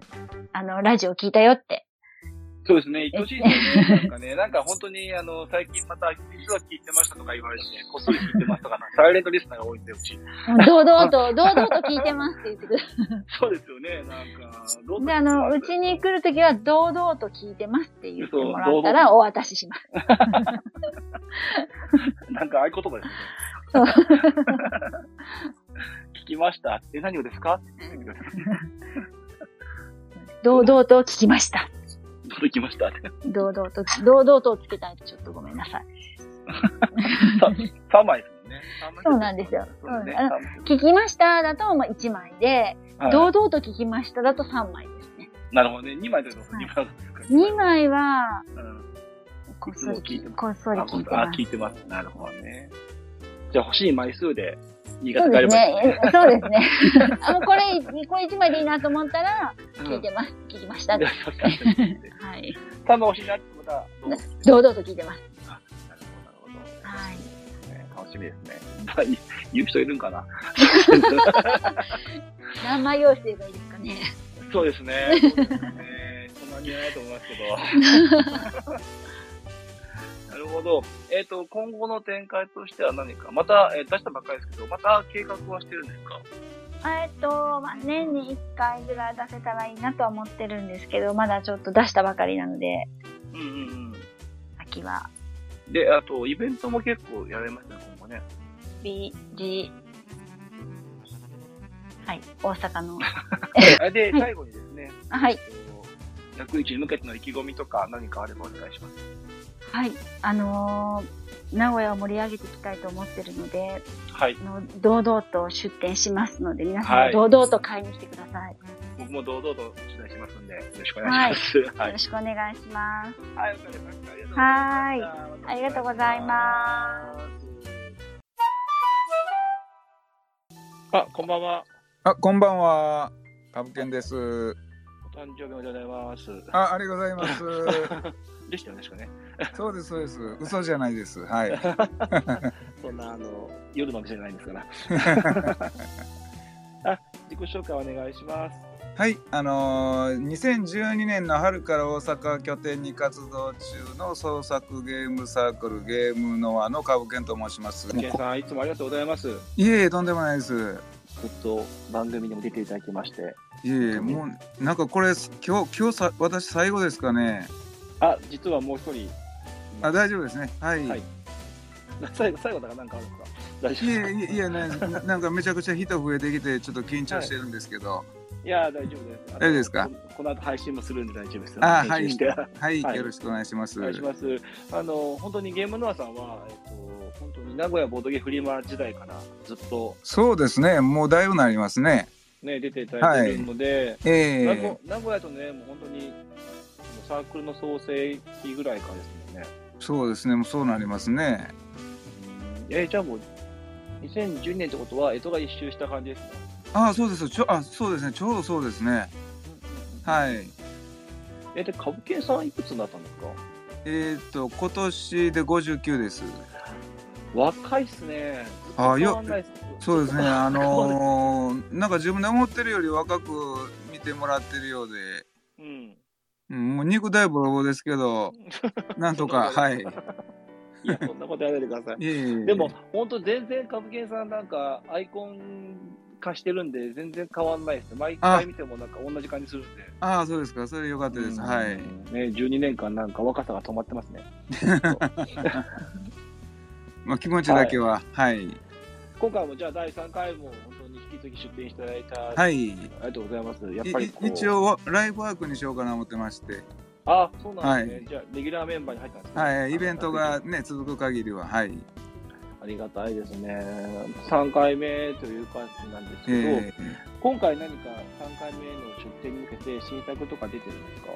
あの、ラジオ聞いたよって。そうですね。愛しい。なんかね、なんか本当に、あの、最近また、実は聞いてましたとか言われて、こっそり聞いてますとか、サイレントリスナーが多いんで、うち。堂々と、堂々と聞いてますって言ってくる。そうですよね。なんか、どうで、あの、うちに来るときは、堂々と聞いてますって言ってもらったら、お渡しします。なんか合言葉ですね。そう聞きました。え、何をですか？堂々と聞きました。届きました。堂々と、堂々とつけたいとちょっとごめんなさい。3枚ですもんね。そうなんですよ聞きましただと、まあ、1枚で、はい堂々と聞きましただと3枚ですね。なるほどね。2枚ということはい2枚ですか。2枚は、うん。こっそり聞いてますこっそりあ聞いてあ、ます聞。いてます。なるほどね。じゃあ欲しい枚数で言い方変えれば そうですね。あ、もうこれ、これ1枚でいいなと思ったら、うん聞いてます。聞きました。はい。3枚欲しいなってことは、どうぞ堂々と聞いてます。あなるほど、なるほど。はい。ね楽しみですね。まあい言う人いるんかな？何枚用意すればいいですかね。そうですね。そんなにないと思いますけど。なるほど。えっ、と、今後の展開としては何か、また、えー出したばっかりですけど、また計画はしてるんですか？えっと、まあ、年に1回ぐらい出せたらいいなとは思ってるんですけど、まだちょっと出したばかりなので、うんうんうん。秋はで、あと、イベントも結構やれますね、今後ね。BG、はい、大阪の、あで、最後にですね、はいえっと役一に向けての意気込みとか何かあればお願いします。はい、あのー名古屋を盛り上げていきたいと思ってるので、はい。あの堂々と出店しますので、皆さん堂々と買いに来てください。僕も堂々と取材しますんで、よろしくお願いします。はい。よろしくお願いします。はい、わかりました。はいありがとうございました。ありがとうございます。あ、こんばんは。あ、こんばんは。カブケンです。お誕生日おめでとうございます。あ、ありがとうございます。でしたよね、確かね。そうです、そうです。嘘じゃないです。はい。そんな、あの、夜のわけじゃないんですから。あ、自己紹介お願いします。はい、あのー、2012年の春から大阪拠点に活動中の創作ゲームサークルゲームノアのカブケンと申します。ケンさん、いつもありがとうございます。ずいえいえ、とんでもないです。っと番組にも出ていただきまして。いえいえ、もう、なんかこれ、今日、今日さ、私最後ですかね。あ、実はもう一人。あ、大丈夫ですね。はい。はい 最後、最後だからなんかあるんですか大丈い夫えいえいえね、な なんかめちゃくちゃ人増えてきて、ちょっと緊張してるんですけど。いや、大丈夫です。大丈夫ですか？ここの後配信もするんで大丈夫です。あ、はい。はい、はいよろしくお願いします。お願いします。あの、本当にゲームノアさんは、えっと、本当に名古屋ボードゲフリマ時代からずっとそうですね、もうだいぶなりますね。ね、出ていただいてるので、え名え古名古屋とね、もう本当にサークルの創成期ぐらいからですね。そうですね、もうそうなりますね。えーじゃあもう、2012年ってことは、江戸が一周した感じですね。あそうですちょあ、そうですね、ちょうどそうですね。はい。えーで、株券さんいくつになったんですか？えっ、と、今年で59です。若いっすね。ずっとあよそうですね、あのー なんか自分で思ってるより若く見てもらってるようで、うん。うん、もう肉体ボロボロですけど、なんとか、はい。いや、そんなことやらないでください。でも、本当全然株券さんなんか、アイコン化してるんで、全然変わんないですね。毎回見てもなんか同じ感じするんで。ああ、そうですか。それよかったです。はい。ね、12年間なんか若さが止まってますね。まあ気持ちだけは、はい。今回もじゃあ第3回も本引き続き出展していただいた。はい。ありがとうございます。やっぱりい一応、ライブワークにしようかな思ってまして。あ、そうなんですね。じゃあ、レギュラーメンバーに入ったんですね。はい、イベントがね、続く限りは、はい。ありがたいですね。3回目という感じなんですけど、えー、今回何か3回目の出展に向けて新作とか出てるんですか？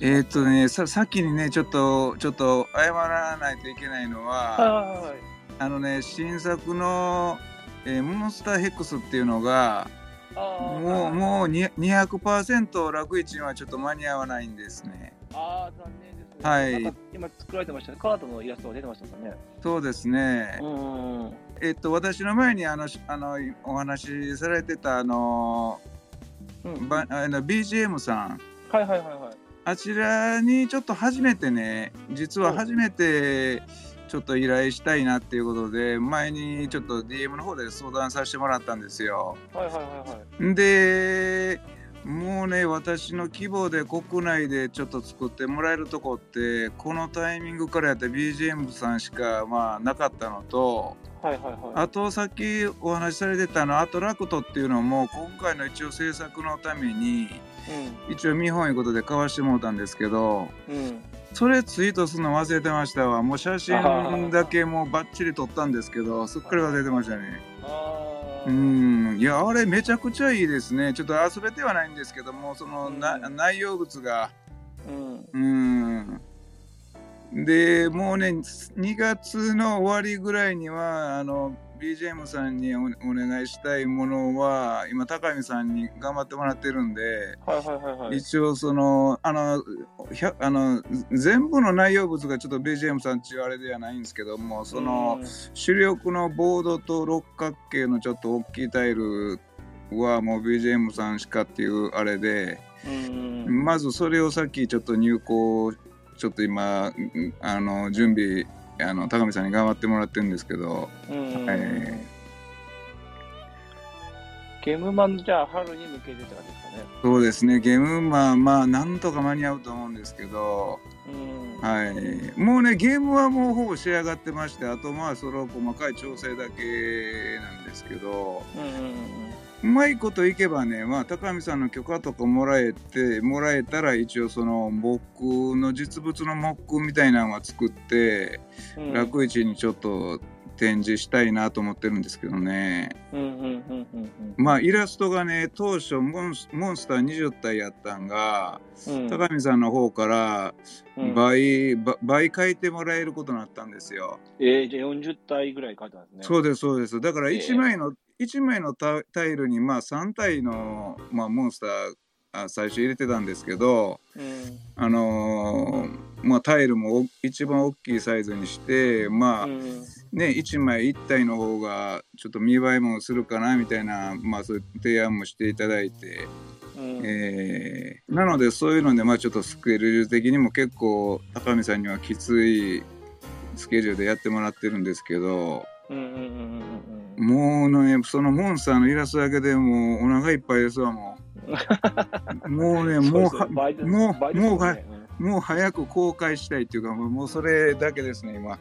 えー、っとねさ、先にね、ちょっと、ちょっと謝らないといけないのは、はい、あのね、新作の、えー、モンスターヘックスっていうのが、もう、もう200%楽一にはちょっと間に合わないんですね。ああ、残念ですね。はい。今作られてましたね。カードのイラストが出てましたもんね。そうですね。うん。えっと、私の前にあの、あの、お話しされてた、あの、うん、ばあの BGM さん。はいはいはいはい。あちらにちょっと初めてね、実は初めて、ちょっと依頼したいなっていうことで、前にちょっと DM の方で相談させてもらったんですよ。はいはいはいはい。で、もうね、私の希望で国内でちょっと作ってもらえるとこって、このタイミングからやった BGM さんしかまあなかったのと、はいはいはい、あとさっきお話しされてたのアトラクトっていうのも今回の一応制作のために、うん、一応見本いうことで買わしてもらったんですけど、うん、それツイートするの忘れてましたわ。もう写真だけもうバッチリ撮ったんですけどすっかり忘れてましたね。うん。いやあれめちゃくちゃいいですね。ちょっと遊べてはないんですけどもその、うん、内容物が。うん。でもうね2月の終わりぐらいにはあの BGM さんにお願いしたいものは今高見さんに頑張ってもらってるんで、はいはいはいはい、一応そのあのあの全部の内容物がちょっと BGM さんちゅうあれではないんですけどもその主力のボードと六角形のちょっと大きいタイルはもう BGM さんしかっていうあれで、まずそれをさっきちょっと入稿ちょっと今あの準備あの高見さんに頑張ってもらってるんですけど、えー、ゲームマンじゃあ春に向けてとかですかね。そうですね。ゲームマンまあなんとか間に合うと思うんですけど、はい、もうねゲームはもうほぼ仕上がってましてあとまあその細かい調整だけなんですけど、うまいこといけばね、まあ、高見さんの許可とかもらえてもらえたら一応その僕の実物のモックみたいなのは作って、うん、楽市にちょっと展示したいなと思ってるんですけどね。まあイラストがね当初モンモンスター20体やったんが、うん、高見さんの方から倍、うん、倍書いてもらえることになったんですよ。えー、じゃあ40体ぐらい書いたんですね。そうですそうです。だから1枚の、えー、1枚のタイルにまあ3体の、まあ、モンスターあ最初入れてたんですけど、うん、あのー、まあ、タイルも一番大きいサイズにしてまあ、うん、ね1枚1体の方がちょっと見栄えもするかなみたいな、まあ、そういう提案もしていただいて、うん、えー、なのでそういうので、まあ、ちょっとスケジュール的にも結構高見さんにはきついスケジュールでやってもらってるんですけど。もうね、そのモンスターのイラストだけでもうお腹いっぱいですわ、もう。もうね、もう、もう、もう、ね、もう早く公開したいっていうか、もうそれだけですね、今。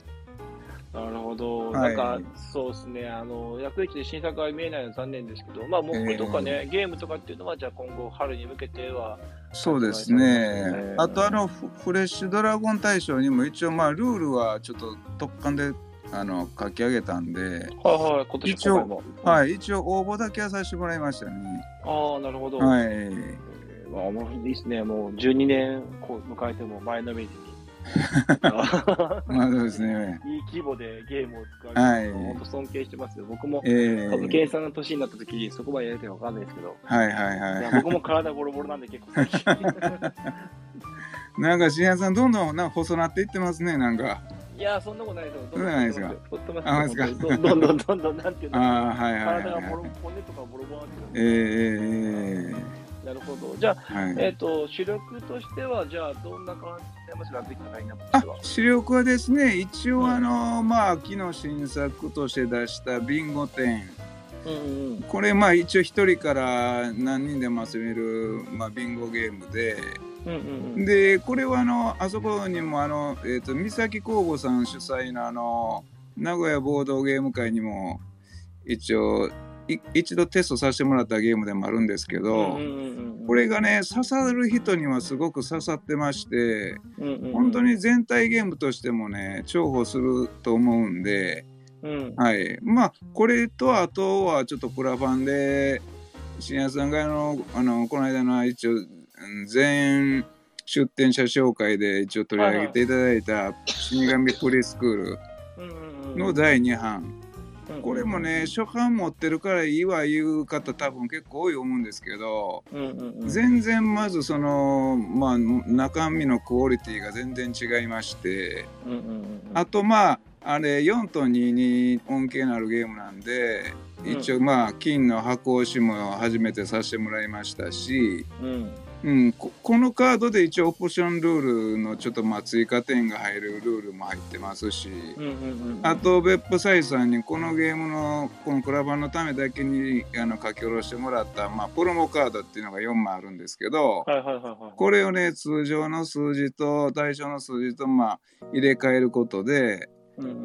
なるほど。はい、なんか、そうですね、あの、役一で新作が見えないのは残念ですけど、まあ、モックとかね、えー、ゲームとかっていうのは、じゃあ今後、春に向けては、そうですね。あと、あの、フレッシュドラゴン大賞にも一応、まあ、ルールはちょっと特貫であの書き上げたんで、はいはい、今年一応、はい、一応応募だけはさせてもらいましたね。ああ、なるほど。はい。えー、まあ、もういいですね。もう12年こう迎えても前のめりに。まあそうですね。いい規模でゲームを作られて、はい、本当尊敬してますよ。僕も、えー、多分計算の年になった時、そこまでやりたいかわかんないですけど。はいはいはい。い僕も体ボロボロなんで結構。なんか、しんやさん、どんどんなんか細なっていってますね、なんか。いや、そんなことないですよ。そうないですか？あ、ですか。どんどんどんどんどん、なんていうの。あはいはいはい。体がボロ、骨とかボロボロってえー、えー、なるほど。じゃあ、はい、えっ、ー、と、主力としては、じゃあ、どんな感じでますラグビーのラインナップとしては。主力はですね、一応、あの、まあ、秋の新作として出したビンゴ店。うんうん、これまあ一応1人から何人でも遊べる、まあ、ビンゴゲームで。うんうんうん、でこれはあのあそこにもあの、えーと、三崎工房さん主催のあの名古屋ボードゲーム会にも一応一度テストさせてもらったゲームでもあるんですけど、これがね刺さる人にはすごく刺さってまして、本当に全体ゲームとしてもね重宝すると思うんで、うん、はい。まあこれとあとはちょっとクラファンで深夜さんがあのあのこの間の一応全出展者紹介で一応取り上げていただいた「死神プリスクール」の第2版。これもね初版持ってるからいいわいう方多分結構多い思うんですけど、全然まずそのまあ中身のクオリティが全然違いまして、あとまああれ4と2に恩恵のあるゲームなんで一応まあ金の箱押しも初めてさせてもらいましたし、うん、ここのカードで一応オプションルールのちょっとまあ追加点が入るルールも入ってますし、あと別府サイさんにこのゲームのこのクラバンのためだけにあの書き下ろしてもらった、まあ、プロモカードっていうのが4枚あるんですけど、これをね通常の数字と対象の数字とまあ入れ替えることで、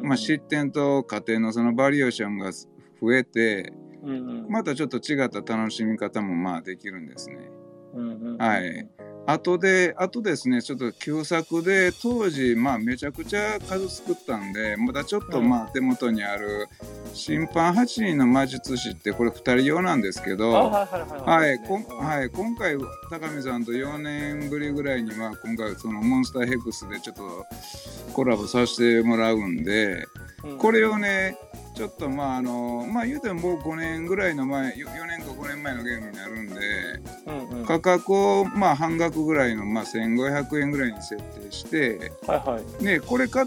まあ、失点と家庭のそのバリエーションが増えて、またちょっと違った楽しみ方もまあできるんですね。はい。あとで、あとですね、ちょっと旧作で、当時、まあ、めちゃくちゃ数作ったんで、まだちょっと、まあ、手元にある、審判8人の魔術師って、これ2人用なんですけど、はい、今回、高見さんと4年ぶりぐらいには、今回、そのモンスターヘクスでちょっとコラボさせてもらうんで、これをね、ちょっとまああのまあ言うてももう5年ぐらいの前4年か5年前のゲームになるんで、うんうん、価格をまあ半額ぐらいの、まあ、1500円ぐらいに設定して、はいはい、ねこれか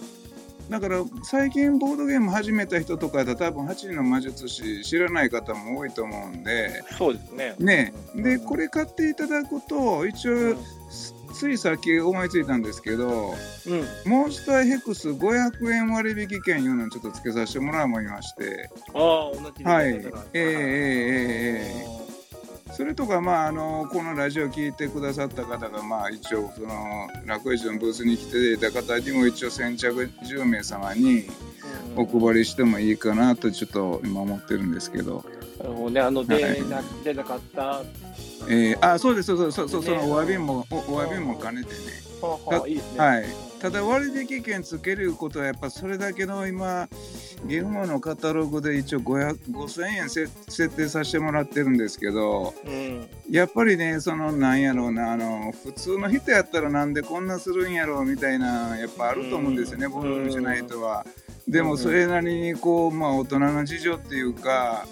だから最近ボードゲーム始めた人とかだ多分8人の魔術師知らない方も多いと思うんでそうですね。ねでこれ買っていただくと一応、うんついさっき思いついたんですけど、うん、モンスターヘクス500円割引券いうのをちょっとつけさせてもらいまして。ああ同じはい。ええええええそれとかまああのこのラジオ聞いてくださった方がまあ一応その楽市のブースに来ていた方にも一応先着10名様にお配りしてもいいかなとちょっと今思ってるんですけど。なるほどねあの出,、はい、出なかったえー、あそうですそうそうそうそのお詫びもおお詫びも兼ねてね。はい。ただ割引券つけることはやっぱそれだけの今ゲームのカタログで一応5000円設定させてもらってるんですけど、うん、やっぱりねそのなんやろうなあの普通の人やったらなんでこんなするんやろうみたいなやっぱあると思うんですよね、うん、僕のじゃない人は。でもそれなりにこうまあ大人の事情っていうか。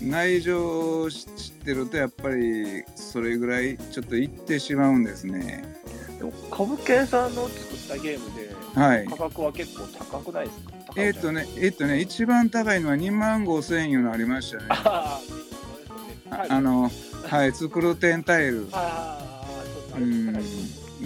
内情を知ってるとやっぱりそれぐらいちょっといってしまうんですね。でも株券さんの作ったゲームで、はい、価格は結構高くないですか？えっ、とねえっ、とね一番高いのは2万5千円のありましたね。ああのはい作る点タイル。ああうん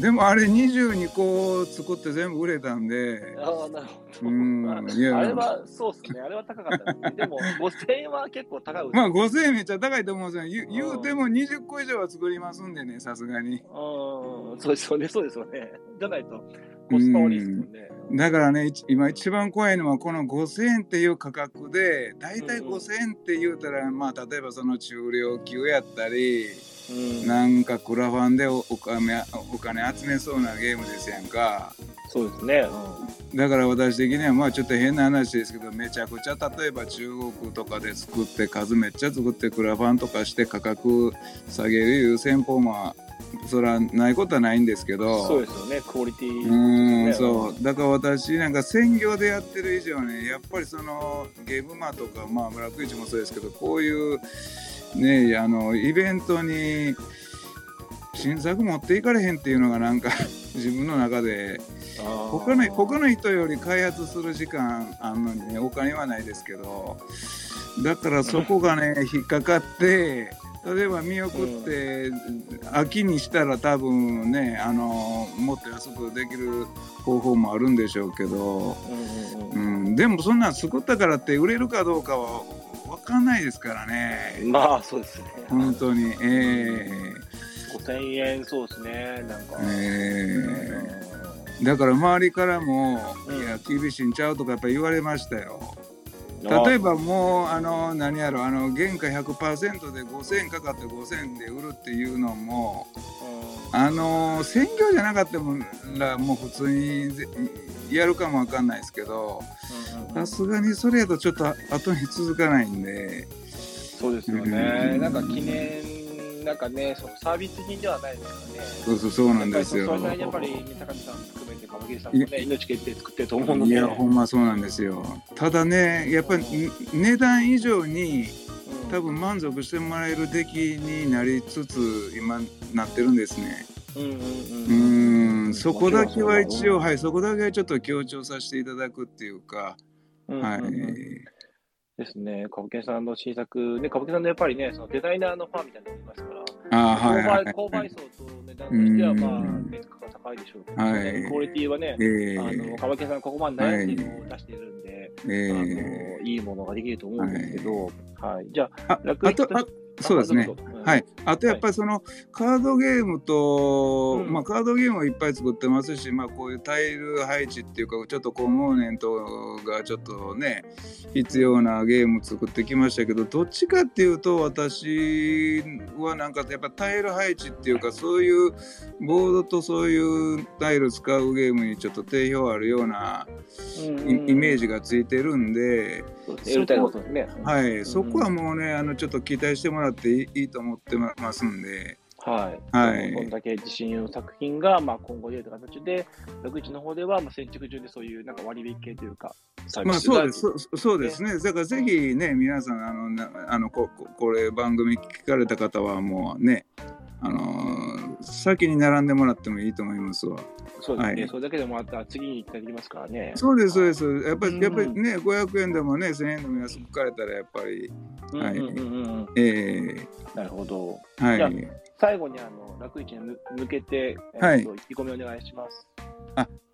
でもあれ22個作って全部売れたんで。ああ、なるほど。うん。いや。あれは、そうですね。あれは高かったですね。でも、5000円は結構高い。まあ、5000円めっちゃ高いと思うんですよ。言うても20個以上は作りますんでね、さすがに。ああ、そうですよね、そうですよね。じゃないと、コスパ悪いですもんね。だからね、今一番怖いのは、この5000円っていう価格で、大体5000円って言うたら、まあ、例えばその中量級やったり、なんかクラファンでお金お金集めそうなゲームですやんか。そうですね、うん、だから私的にはまあちょっと変な話ですけどめちゃくちゃ例えば中国とかで作って数めっちゃ作ってクラファンとかして価格下げるいう戦法もそらないことはないんですけどそうですよねクオリティ、ね、うんそう。だから私なんか専業でやってる以上ねやっぱりそのゲームマとかまあ村口もそうですけどこういうねあのイベントに新作持っていかれへんっていうのがなんか 自分の中で他の他の人より開発する時間あんのにねお金はないですけどだからそこがね引っかかって例えば見送って秋にしたら多分ねあのもっと安くできる方法もあるんでしょうけど、うん、でもそんなん作ったからって売れるかどうかは分かんないですからね。まあ、そうですね。本当に。ええ5000円、そうですね。なんか。ええだから周りからも、うんいや、厳しいんちゃうとかやっぱ言われましたよ。あ例えばもう、あの、何やろ、あの、原価100%で5000円かかって5000円で売るっていうのも、あの、専業じゃなかったら、もう普通にぜやるかもわかんないですけど、さすがにそれやとちょっと後に続かないんで、そうですようね。んなんか記念、なんかね、そのサービス品ではないですからね。そうそうそうなんですよ。それなりにやっぱり、ね、高見さん含めて、川桐さんもね、命決定作ってると思うので。いや、ほんまそうなんですよ。ただね、やっぱり値段以上にうん多分満足してもらえる出来になりつつ今なってるんですね。うんうんううん。ーん、そこだけは一応、い。はい、そこだけはちょっと強調させていただくっていうか、はい。うんうんうんですね。歌舞伎さんの新作、ね、歌舞伎さんのやっぱりね、そのデザイナーのファンみたいなのがいますから、あーはいはい購買購買層と値段としては、まあ、うん別価が高いでしょうけど、はいクオリティはね、えあのー歌舞伎さんここまで悩んでるのを出してるんで、えあーのいいものができると思うんですけど、はい。じゃあ、あ楽あとあそうですね。は。い、あとやっぱりそのカードゲームと、うんまあ、カードゲームをいっぱい作ってますし、まあ、こういうタイル配置っていうかちょっとコンポーネントがちょっとね必要なゲーム作ってきましたけどどっちかっていうと私はなんかやっぱタイル配置っていうかそういうボードとそういうタイル使うゲームにちょっと定評あるようなイイメージがついてるんで。そうですね。やりたいことですね。はい、そこはもうね、あのちょっと期待してもらっていいいいと思ってまますんで、はい。はい。こんだけ自信の作品が、まあ、今後出る形で、楽市の方では、まあ、先着順でそういうなんか割引系というか、まあそうです、そそうですね、だからぜひね、皆さん、あのなあのこここれ、番組聞かれた方は、もうね、あのー先に並んでもらってもいいと思いますわ。そうですね、はいそれだけでもまた次に行ったりますからね。そうです、そうです、やっぱうんりやっぱりね、500円でもね、1000円でも安く買えたら、やっぱり、はいなるほど。ー、はじゃあい。最後にあの楽市に向向けて、えはいっと意気込みお願いします。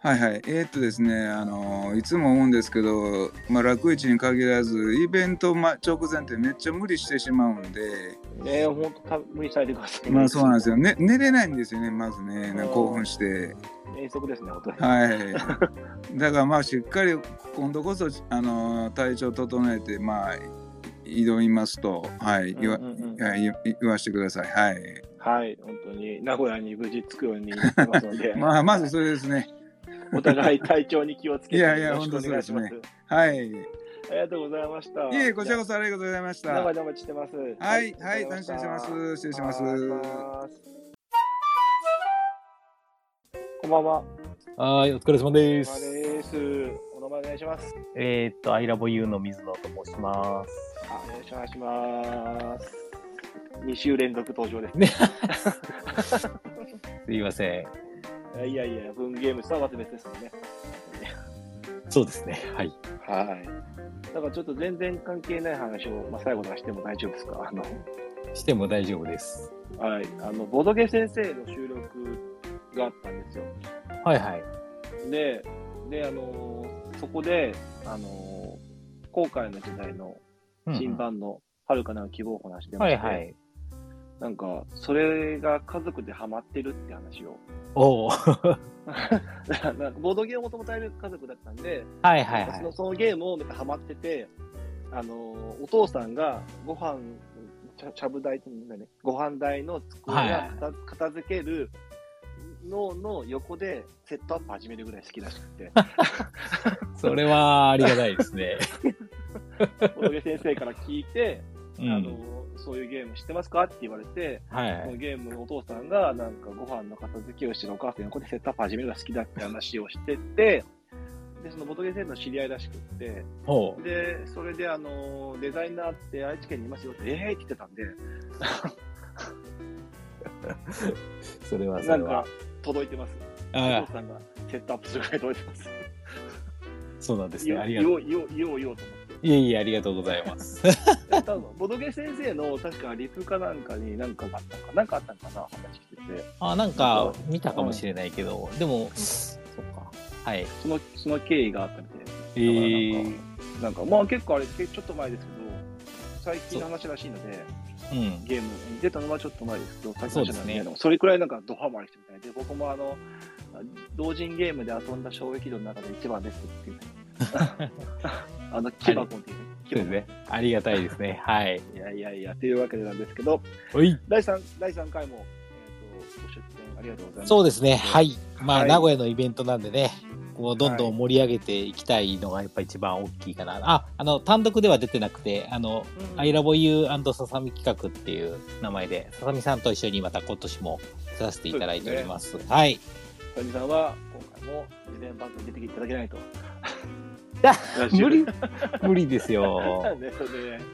はいはい、えーっとですね、あのいつも思うんですけど、まあ、楽市に限らず、イベントま直前ってめっちゃ無理してしまうんで、ね本当、無理されてください。まあそうなんですよ、ね、寝れないんですよね、まずね、うん興奮して。遠足ですね、本当に。はい。だからまあしっかり今度こそ、あの体調整えて、まあ、挑みますと、はい、言わ,、うんうんうんはい言言わしてください。はい。はい、本当に名古屋に無事着くようにますので、まあ、まずそれですね。お互い体調に気をつけて、いやいやよろしくお願いします。本はい。いありがとうございました。え、こちらこそありがとうございました。生でお待ちしてます。はいはい楽しみにしてます失礼しますこんばんは。はい、お疲れ様でお疲す。れです。お名前お願いします。えーっと、アイラボユーの水野と申します。お願いします。2週連続登場です。ね すいません。いやいや、文ゲームとはまた別ですもんね。そうですね。はい。はい。だからちょっと全然関係ない話を、まあ、最後にしても大丈夫ですか？あの、しても大丈夫です。はい。あの、ボドゲ先生の収録があったんですよ。はいはい。で、で、あのーそこで、あのー後悔の時代の新版の遥かなる希望を話してまして、はいはい。なんか、それが家族でハマってるって話を。おお。なんかボードゲームをもともとやる家族だったんで、はいはいはいそのそのゲームをなんかハマってて、あのーお父さんがご飯、ちゃちゃぶ台ってんだね、ご飯台の机はいが片,、片付けるのの横でセットアップ始めるぐらい好きらしくて、それはありがたいですね。ボドゲ先生から聞いて、うんあのそういうゲーム知ってますかって言われて、はいはいそのゲームのお父さんがなんかご飯の片付けをしてるお母さんの横でセットアップ始めるのが好きだって話をしてて、で、そのボトゲ先生の知り合いらしくって。で、それであのデザイナーって愛知県にいますよって、ええー、って言ってたんで、それはそれはなんか。届いてます。おあ父さんがセットアップするぐらい届いてます。そうなんですね。ありがとう言おう言おう言おうと思って。いえいえ、ありがとうございます。多分ボドゲ先生の確かリプかなんかに何かがあったのか、なんかあったのかな、話してて。あ、なんか見たかもしれないけど、でも、そっか。はい。その、その経緯があったみたいです。えーなんか、まあ結構あれ、けちょっと前ですけど、最近の話らしいので、うん。ゲームに出たのはちょっと前ですけど、最近の話なんで、ねそれくらいなんかドハマりしてみたいで、僕もあの、同人ゲームで遊んだ衝撃度の中で一番ですっていう。あの、木箱っていうね。そうですね。ありがたいですね。はい。いやいやいや、というわけでなんですけど、おい。第3、第3回も、えっ、と、ご出展ありがとうございます。そうですね。はい。まあ、はい名古屋のイベントなんでね、こうどんどん盛り上げていきたいのがやっぱ一番大きいかな。あ、あの、単独では出てなくて、あの、うんアイラボユーささみ企画っていう名前で、ささみさんと一緒にまた今年も出させていただいております。はい。サニさんは今回も事前番組に出ていただけないと。無理、無理ですよ。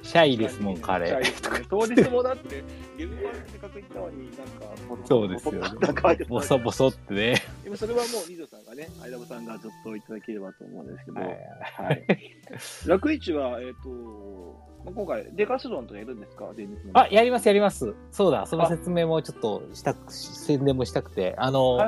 シャイですもん、彼。当日もだって、ゲームマンせっかく行ったのに、なんか、そうですよ。なんか書いてたボソボソってね。でもそれはもう、ニゾさんがね、アイラブさんがずっといただければと思うんですけど、ははい。い。楽市は、えっ、と、まあ今回、デカスロンとやるんですか？あ、やります、やります。そうだ、その説明もちょっとしたく、宣伝もしたくて、あの。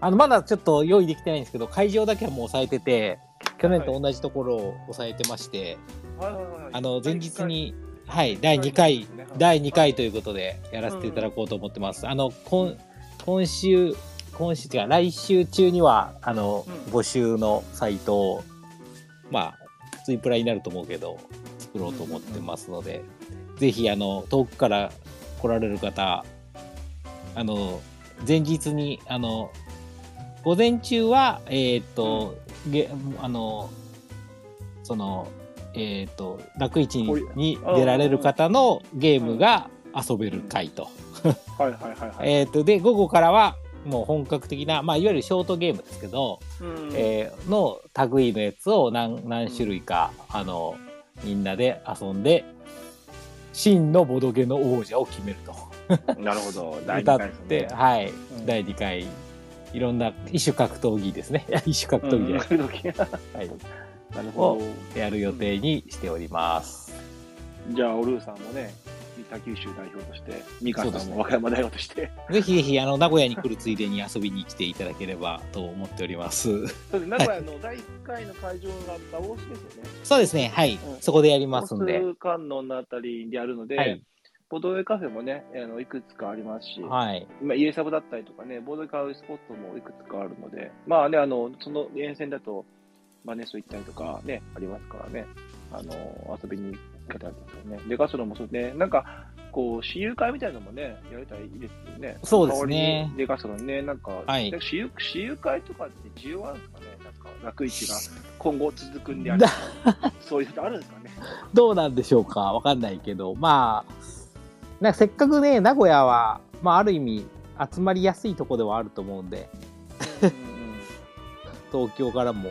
あの、まだちょっと用意できてないんですけど、会場だけはもう押さえてて、去年と同じところを押さえてまして、はいはいはい。あの、前日に、はい、第2回、第2回ということでやらせていただこうと思ってます。あの、今、今週、今週っていうか、来週中には、あの、うん。募集のサイトを、まあ、ツイプラになると思うけど、作ろうと思ってますので、ぜひ、あの、遠くから来られる方、あの、前日に、あの、午前中は、えっ、と、げ、あの、その、えっ、と、楽市にに出られる方のゲームが遊べる回と。はいはいはいはい。えっと、で、午後からは、もう本格的な、まあ、いわゆるショートゲームですけど、うんえーの類のやつを何何種類か、あの、みんなで遊んで、真のボドゲの王者を決めると。なるほど。第歌っ二回ですねて、はい、うん第2回、いろんな異種格闘技ですね。異種格闘技で、うんはい、なるほど。やる予定にしております。じゃあ、オルーさんもね、北九州代表として、ミカそうですねさんも和歌山代表として、ぜひぜひ、あの、名古屋に来るついでに遊びに来ていただければと思っております。それで名古屋の第1回の会場がダオスですよね。そうですね、はい、うんそこでやりますんで。観音のあたりでやるので、はいボードウェイカフェもね、あのいくつかありますし、はい。今、家サブだったりとかね、ボードウェイ買うスポットもいくつかあるので、まあね、あの、その沿線だと、マネスト行ったりとかね、ありますからね、あの、遊びに行けたりですよね。デカスロンもそうね、なんか、こう、私有会みたいなのもね、やれたらいいですよね。そうですね。代わりにデカスロンね、なんか、はい。私有私有会とかって需要あるんですかね？なんか、楽市が今後続くんであれば、そういうのあるんですかね？どうなんでしょうか？わかんないけど、まあ、なんかせっかくね、名古屋は、まあ、ある意味、集まりやすいとこではあると思うんで、東京からも、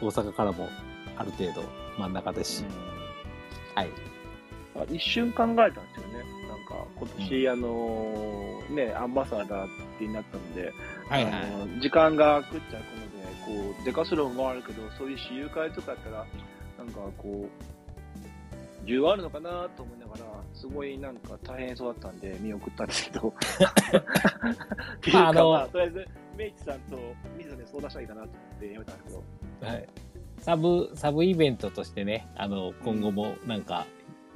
大阪からも、ある程度真ん中ですし、はい。あ一瞬考えたんですよね。なんか、今年、あのーね、アンバサダーってなったので、はいはい。あの時間が食っちゃうので、こう、デカスロンもあるけど、そういう私有会とかやったら、なんかこう、需要あるのかなと思いながら、すごいなんか大変そうだったんで見送ったんですけど。っていうか、あのまあ、とりあえず、メイチさんと水野で相談したらいいかなと思ってやめたんですけど。はい。サブ、サブイベントとしてね、あの、今後もなんか、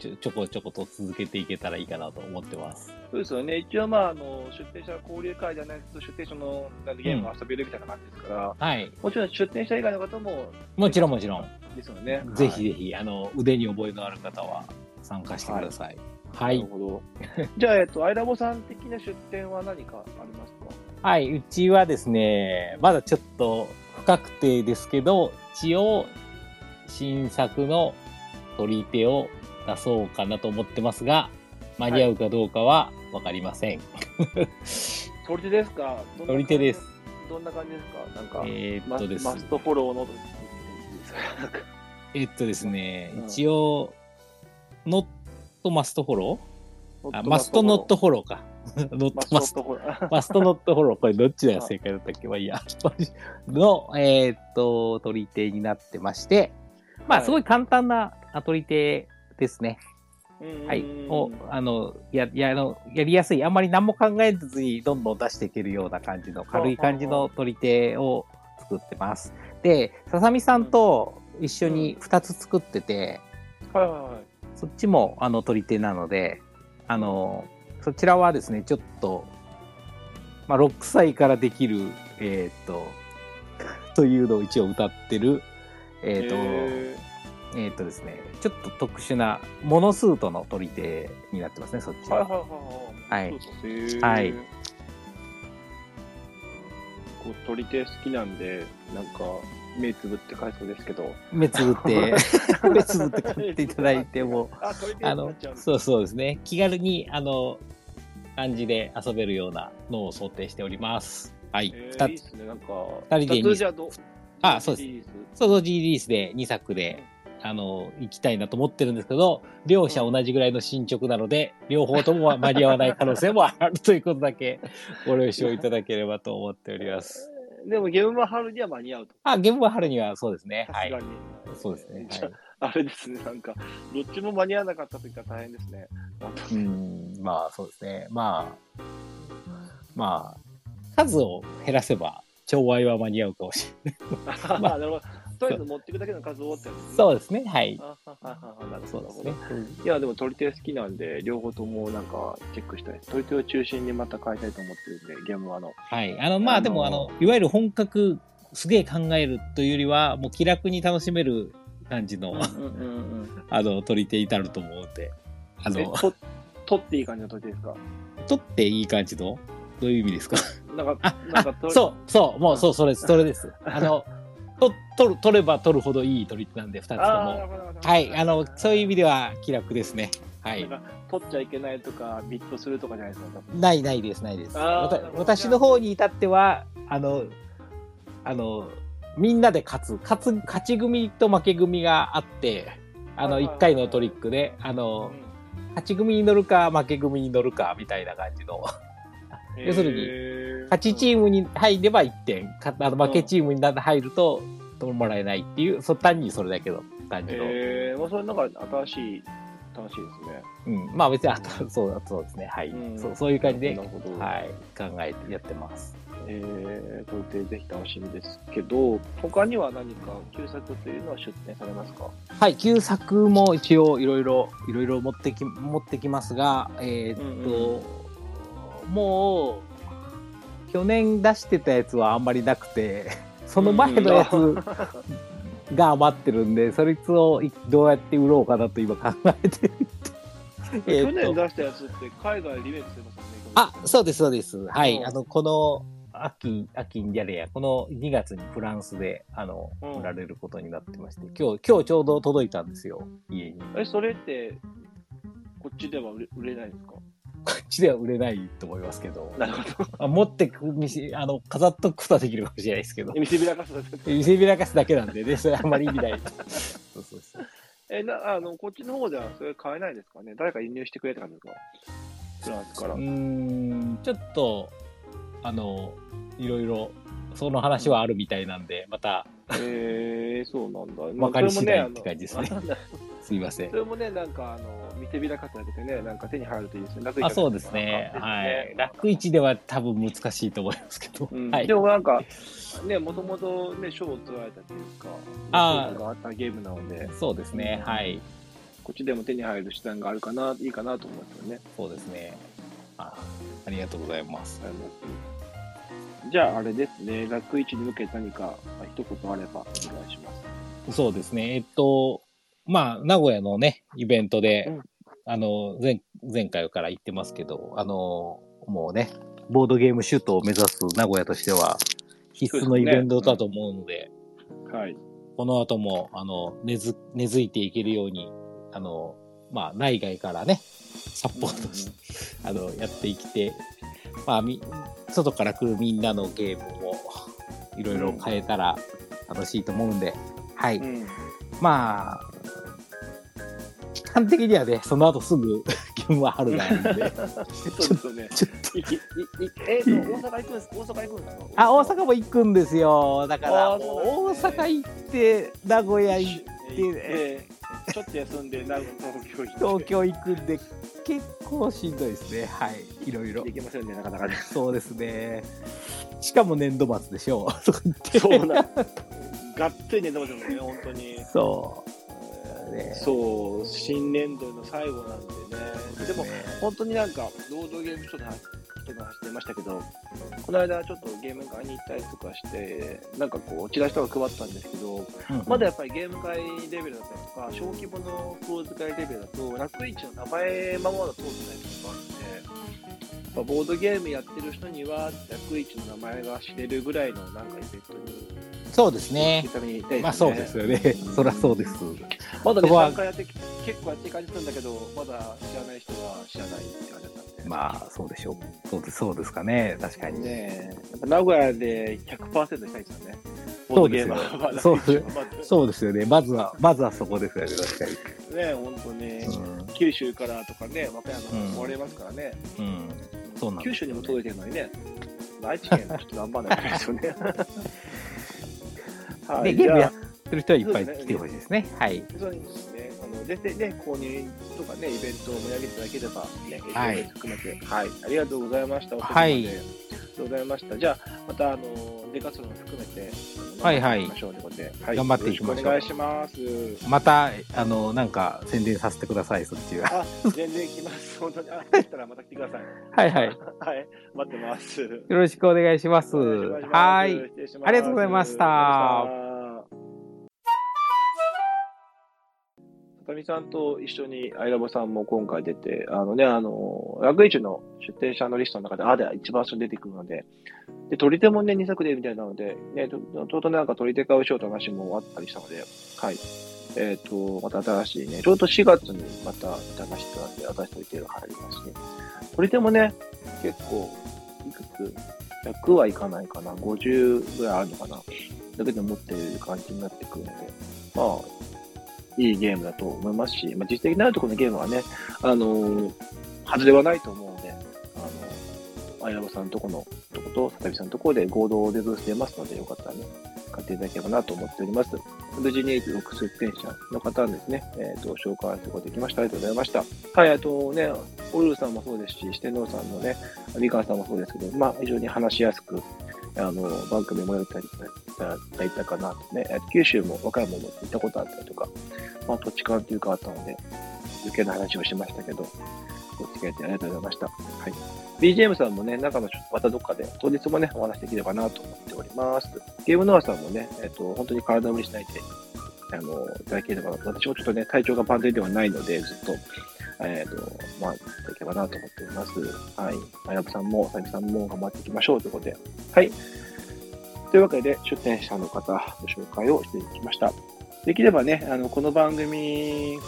ちょちょこちょこと続けていけたらいいかなと思ってます。そうですよね。一応、まあ、あの、出店者交流会じゃないと、出店者のゲームが遊べるみたいな感じですから、はい。もちろん出店者以外の方も、もちろんもちろん。ですよね。ぜひぜひ、あの、腕に覚えのある方は参加してください。はい。なるほど。じゃあ、えっと、アイラボさん的な出店は何かありますか？はい、うちはですね、まだちょっと不確定ですけど、一応、新作の取り手を出そうかなと思ってますが、間に合うかどうかはわかりません。取り手ですか？取り手です。どんな感じですか？なんか、えーっとですママストフォローの、えっとですね、うん。一応、ノットマストフォロー？あ、マストノットフォローか。ノッマトマストストフォロー。マストノットフォロー、これどっちが正解だったっけ？まあいいや。の、えーっと、取り手になってまして、まあ、はい。すごい簡単な取り手ですね。うんはい。を、あの、や、や、あの、やりやすい。あんまり何も考えずにどんどん出していけるような感じの、軽い感じの取り手を作ってます。で、ささみさんと一緒に2つ作ってて、はいはいはい。そっちも、あの、取り手なので、あの、そちらはですね、ちょっと、まあ、6歳からできる、えっ、と、というのを一応歌ってる、えっ、と、へえっ、とですね、ちょっと特殊なモノスートの取り手になってますね、そっちは。ーはいはいはいはい。こう、取り手好きなんで、なんか、目つぶって返そうですけど。目つぶって、目つぶって買っていただいても、あ、のそうそうですね。気軽に、あの、感じで遊べるようなのを想定しております。はい。えーいいっすね、なんか。二人で二つじゃあそうです。リリースそう、同時リリースで2作で、あの、行きたいなと思ってるんですけど、両者同じぐらいの進捗なので、両方とも間に合わない可能性もあるということだけ ご了承いただければと思っております。でも、ゲームは春には間に合うと。あ、ゲームは春にはそうですね。はい。そうですね。はい。あ、あれですね、なんか、どっちも間に合わなかったと言ったら大変ですね。うん、まあそうですね。まあ、まあ、数を減らせば、調和は間に合うかもしれない。あなるほど。とりあえず持っていくだけの数をってやつですね。そうですね。はい。あはははなるほどそうですね。いや、でも取り手好きなんで、両方ともなんかチェックしたいです。取り手を中心にまた買いたいと思ってるんで、ゲームはあの。はい。あの、まあ、あのでも、あの、いわゆる本格、すげえ考えるというよりは、もう気楽に楽しめる感じの、あの、取り手になると思うんで、あの、取っていい感じの取り手ですか？取っていい感じの？どういう意味ですか？なんか、あ、なんか取そう、そう、もうそう、それです、それです。あの、と取る、取れば取るほどいい取り手なんで、二つとも。はい。あの、そういう意味では気楽ですね。はい取っちゃいけないとか、ビットするとかじゃないですか。ないないです、ないです。私の方に至っては、あの、あの、みんなで勝つ、勝つ、勝ち組と負け組があって、あの、はいはいはい一回のトリックで、あの、勝ち組に乗るか、負け組に乗るか、みたいな感じの。要するにに勝ちチームに入れば1点、かあの負けチームにな入ると、もらえないっていう、そ単にそれだけの感じの。えー、まあ、それなんか新しい、楽しいですね。うん。まあ別に、あと、そうだ、そうですね。はい。うんそうそういう感じで、なるほどはい。考えてやってます。えー、というぜひ楽しみですけど、他には何か旧作というのは出展されますか？はい、旧作も一応いろいろ、いろいろ持ってき、持ってきますが、えーっと、もう、去年出してたやつはあんまりなくて、その前のやつが余ってるんで、そいつをいどうやって売ろうかなと今考えてる。えー去年出したやつって海外リメイクしてますよね。あ、そうです、そうです。はい。うんあの、この、秋、秋にじゃねえや、この2月にフランスで、あの、うん売られることになってまして、今日、今日ちょうど届いたんですよ、家に。え、それって、こっちでは売れ売れないんですか？こっちでは売れないと思いますけど、なるほど。あ持ってく、あの、飾っとくことはできるかもしれないですけど、見せびらかすだけ見せびらかすだけなんでね、それあんまり意味ない。そうそうそう。え、な、あの、こっちの方ではそれ買えないですかね？誰か輸入してくれたんですか？フランスから。うーん、ちょっと、あの、いろいろ、その話はあるみたいなんで、また、えー、そうなんだ。わかり次第まあって感じですね すいませんそ。れもね、なんか、あの、見せびらかすだけでね、なんか手に入るといいですね。楽あ、そうですね。はい。楽市では多分難しいと思いますけど。うんはい。でもなんか、ね、もともとね、賞を取られたというか、あー評価があったゲームなので、そうですね。はい。こっちでも手に入る手段があるかな、いいかなと思いますよね。そうですね。あありがとうございます。じゃあ、あれですね、楽市に向けて何か、まあ一言あればお願いします。そうですね。えっと、まあ、名古屋のね、イベントで、あの、前、前回から言ってますけど、あの、もうね、ボードゲームシュートを目指す名古屋としては、必須のイベントだと思うので、はい。この後も、あの、根づ、根付いていけるように、あの、まあ、内外からね、サポートして、あの、やっていきて、まあ、み、外から来るみんなのゲームも、いろいろ変えたら楽しいと思うんで、はい。まあ、期間的にはね、その後すぐ ゲームは春なんで、そうですよね。えっ、と、大阪行くんです大阪行くんですか？あ、大阪も行くんですよ。だから、大阪行って、名古屋行って、えーちょっと休んで、名古屋、東京行って。東京行くんで、結構しんどいですね。はい。いろいろ。できませんね、なかなかね。そうですね。しかも年度末でしょう。とか言って。そうなんがっつり寝てますよね、本当に。そね。そう、新年度の最後なんでね。でも、本当になんか、ロードゲームショーの話人が走ってましたけど、この間ちょっとゲーム会に行ったりとかして、なんかこう、チラシとか配ったんですけど、まだやっぱりゲーム会レベルだったりとか、小規模のクローズ会レベルだと、楽市の名前ままだ通ってないとかあるんで、まあボードゲームやってる人には、楽市の名前が知れるぐらいのなんかイベントにそうですねね。まあそうですよね。そりゃそうです。まだね、そこは3回やってき結構やってる感じするんだけど、まだ知らない人は知らないって感じだったんで。まあそうでしょう。そうです、そうですかね。確かに。ね名古屋で100%したいですよね。そうですよそう来週はまずそうですよね。まずは、まずはそこですよね。確かに。ねえ、本当ね、うん九州からとかね、和歌山から来られますからね。うん。そうなんです九州にも届いてるのにね、愛知県はちょっと頑張らないとですよね。は で、い、ゲームやってる人はいっぱい来てほしいですね。はい。の、全然ね、購入とかね、イベントを盛り上げていただければ、ね、はい含めて、はい、ありがとうございました。おはいありがとうございました。じゃあ、また、あの、デカツロン含めて、はいはい頑張っていきましょうということで、はい、頑張っていきましょうよろしくお願いします。また、あの、なんか宣伝させてください、そっちは。あ、全然来ます。本当に。あ、だったらまた来てください。はいはい。はい、待ってます。よろしくお願いします。はい。ありがとうございましたありがとうございました里見さんと一緒にアイラボさんも今回出て、あのね、あの、楽市の出展者のリストの中で、あで一番最初に出てくるので、で、取り手もね、2作でみたいなので、ね、ちょちょうどなんか取り手買うショートの話もあったりしたので、はい。えっ、と、また新しいね、ちょうど4月にまた出してたんで、新しい取り手が入りますし、取り手もね、結構、いくつ、100はいかないかな、50ぐらいあるのかな、だけで持ってる感じになってくるので、まあ、いいゲームだと思いますし、まあ、実績のあるところのゲームはね、あのー外れはないと思うので、あの、アイラボさんのとこのとこと、佐々木さんのところで合同でブース出ますので、よかったらね、買っていただければなと思っております。無事に6出店者の方ですね、えっ、と、紹介することができました。ありがとうございました。はい、あとね、オルさんもそうですし、四天王さんのね、リカンさんもそうですけど、まあ、非常に話しやすく、あの、番組もやったりいただいたかなとね、九州も和歌山も行ったことあったりとか、まあ、土地勘というかあったので、余計な話をしましたけど、お付き合いありがとうございました。はい。BGM さんもね、中のまたどっかで、当日もね、お話できればなと思っております。ゲームノアさんもね、えっ、と、本当に体を無理しないで、あの、いただければ、私もちょっとね、体調が万全ではないので、ずっと、えっ、と、まあ、いただければなと思っております。はい。あやぶさんも、さゆみさんも頑張っていきましょうということで、はい。というわけで、出展者の方、ご紹介をしていきました。できればね、あの、この番組、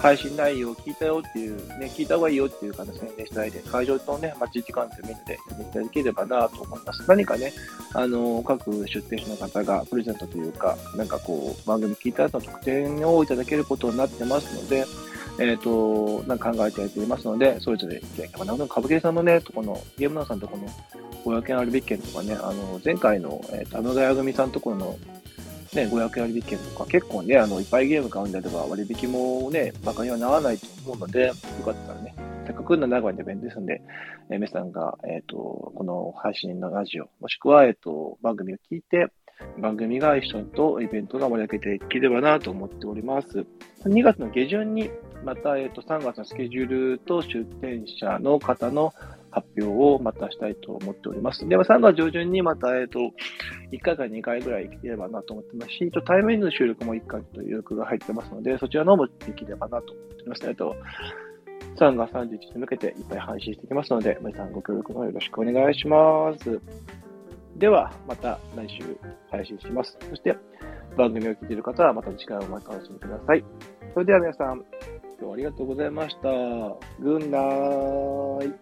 配信内容を聞いたよっていう、ね、聞いた方がいいよっていう方宣伝したいて、会場とね、待ち時間という面でやっていただければなと思います。何かね、あの、各出店者の方がプレゼントというか、なんかこう、番組聞いた後の特典をいただけることになってますので、えっ、と、なんか考えていただいていますので、それぞれいただければな。歌舞伎さんのね、とこの、ゲームナーさんとこの500円割引券とかね、あの、前回の、えー、と、あのがや組さんところの、ね、500円割引券とか、結構ね、あの、いっぱいゲーム買うんであれば、割引もね、バカにはならないと思うので、よかったらね、せっかくの名古屋で便利ですんで、えー皆さんが、えっ、と、この配信のラジオ、もしくは、えっ、と、番組を聞いて、番組が一緒とイベントが盛り上げていければなと思っております。2月の下旬に、また、えっ、と、3月のスケジュールと出展者の方の発表をまたしたいと思っております。では、3月上旬にまた、えっ、と、1回か2回ぐらい来てればなと思ってますし、一応対面の収録も1回という予約が入ってますので、そちらの方もできればなと思っております。えっと、3月31日に向けていっぱい配信していきますので、皆さんご協力のよろしくお願いします。では、また来週配信します。そして、番組を聞いている方はまた次回をお楽しみください。それでは皆さん、今日はありがとうございました。グンナーイ。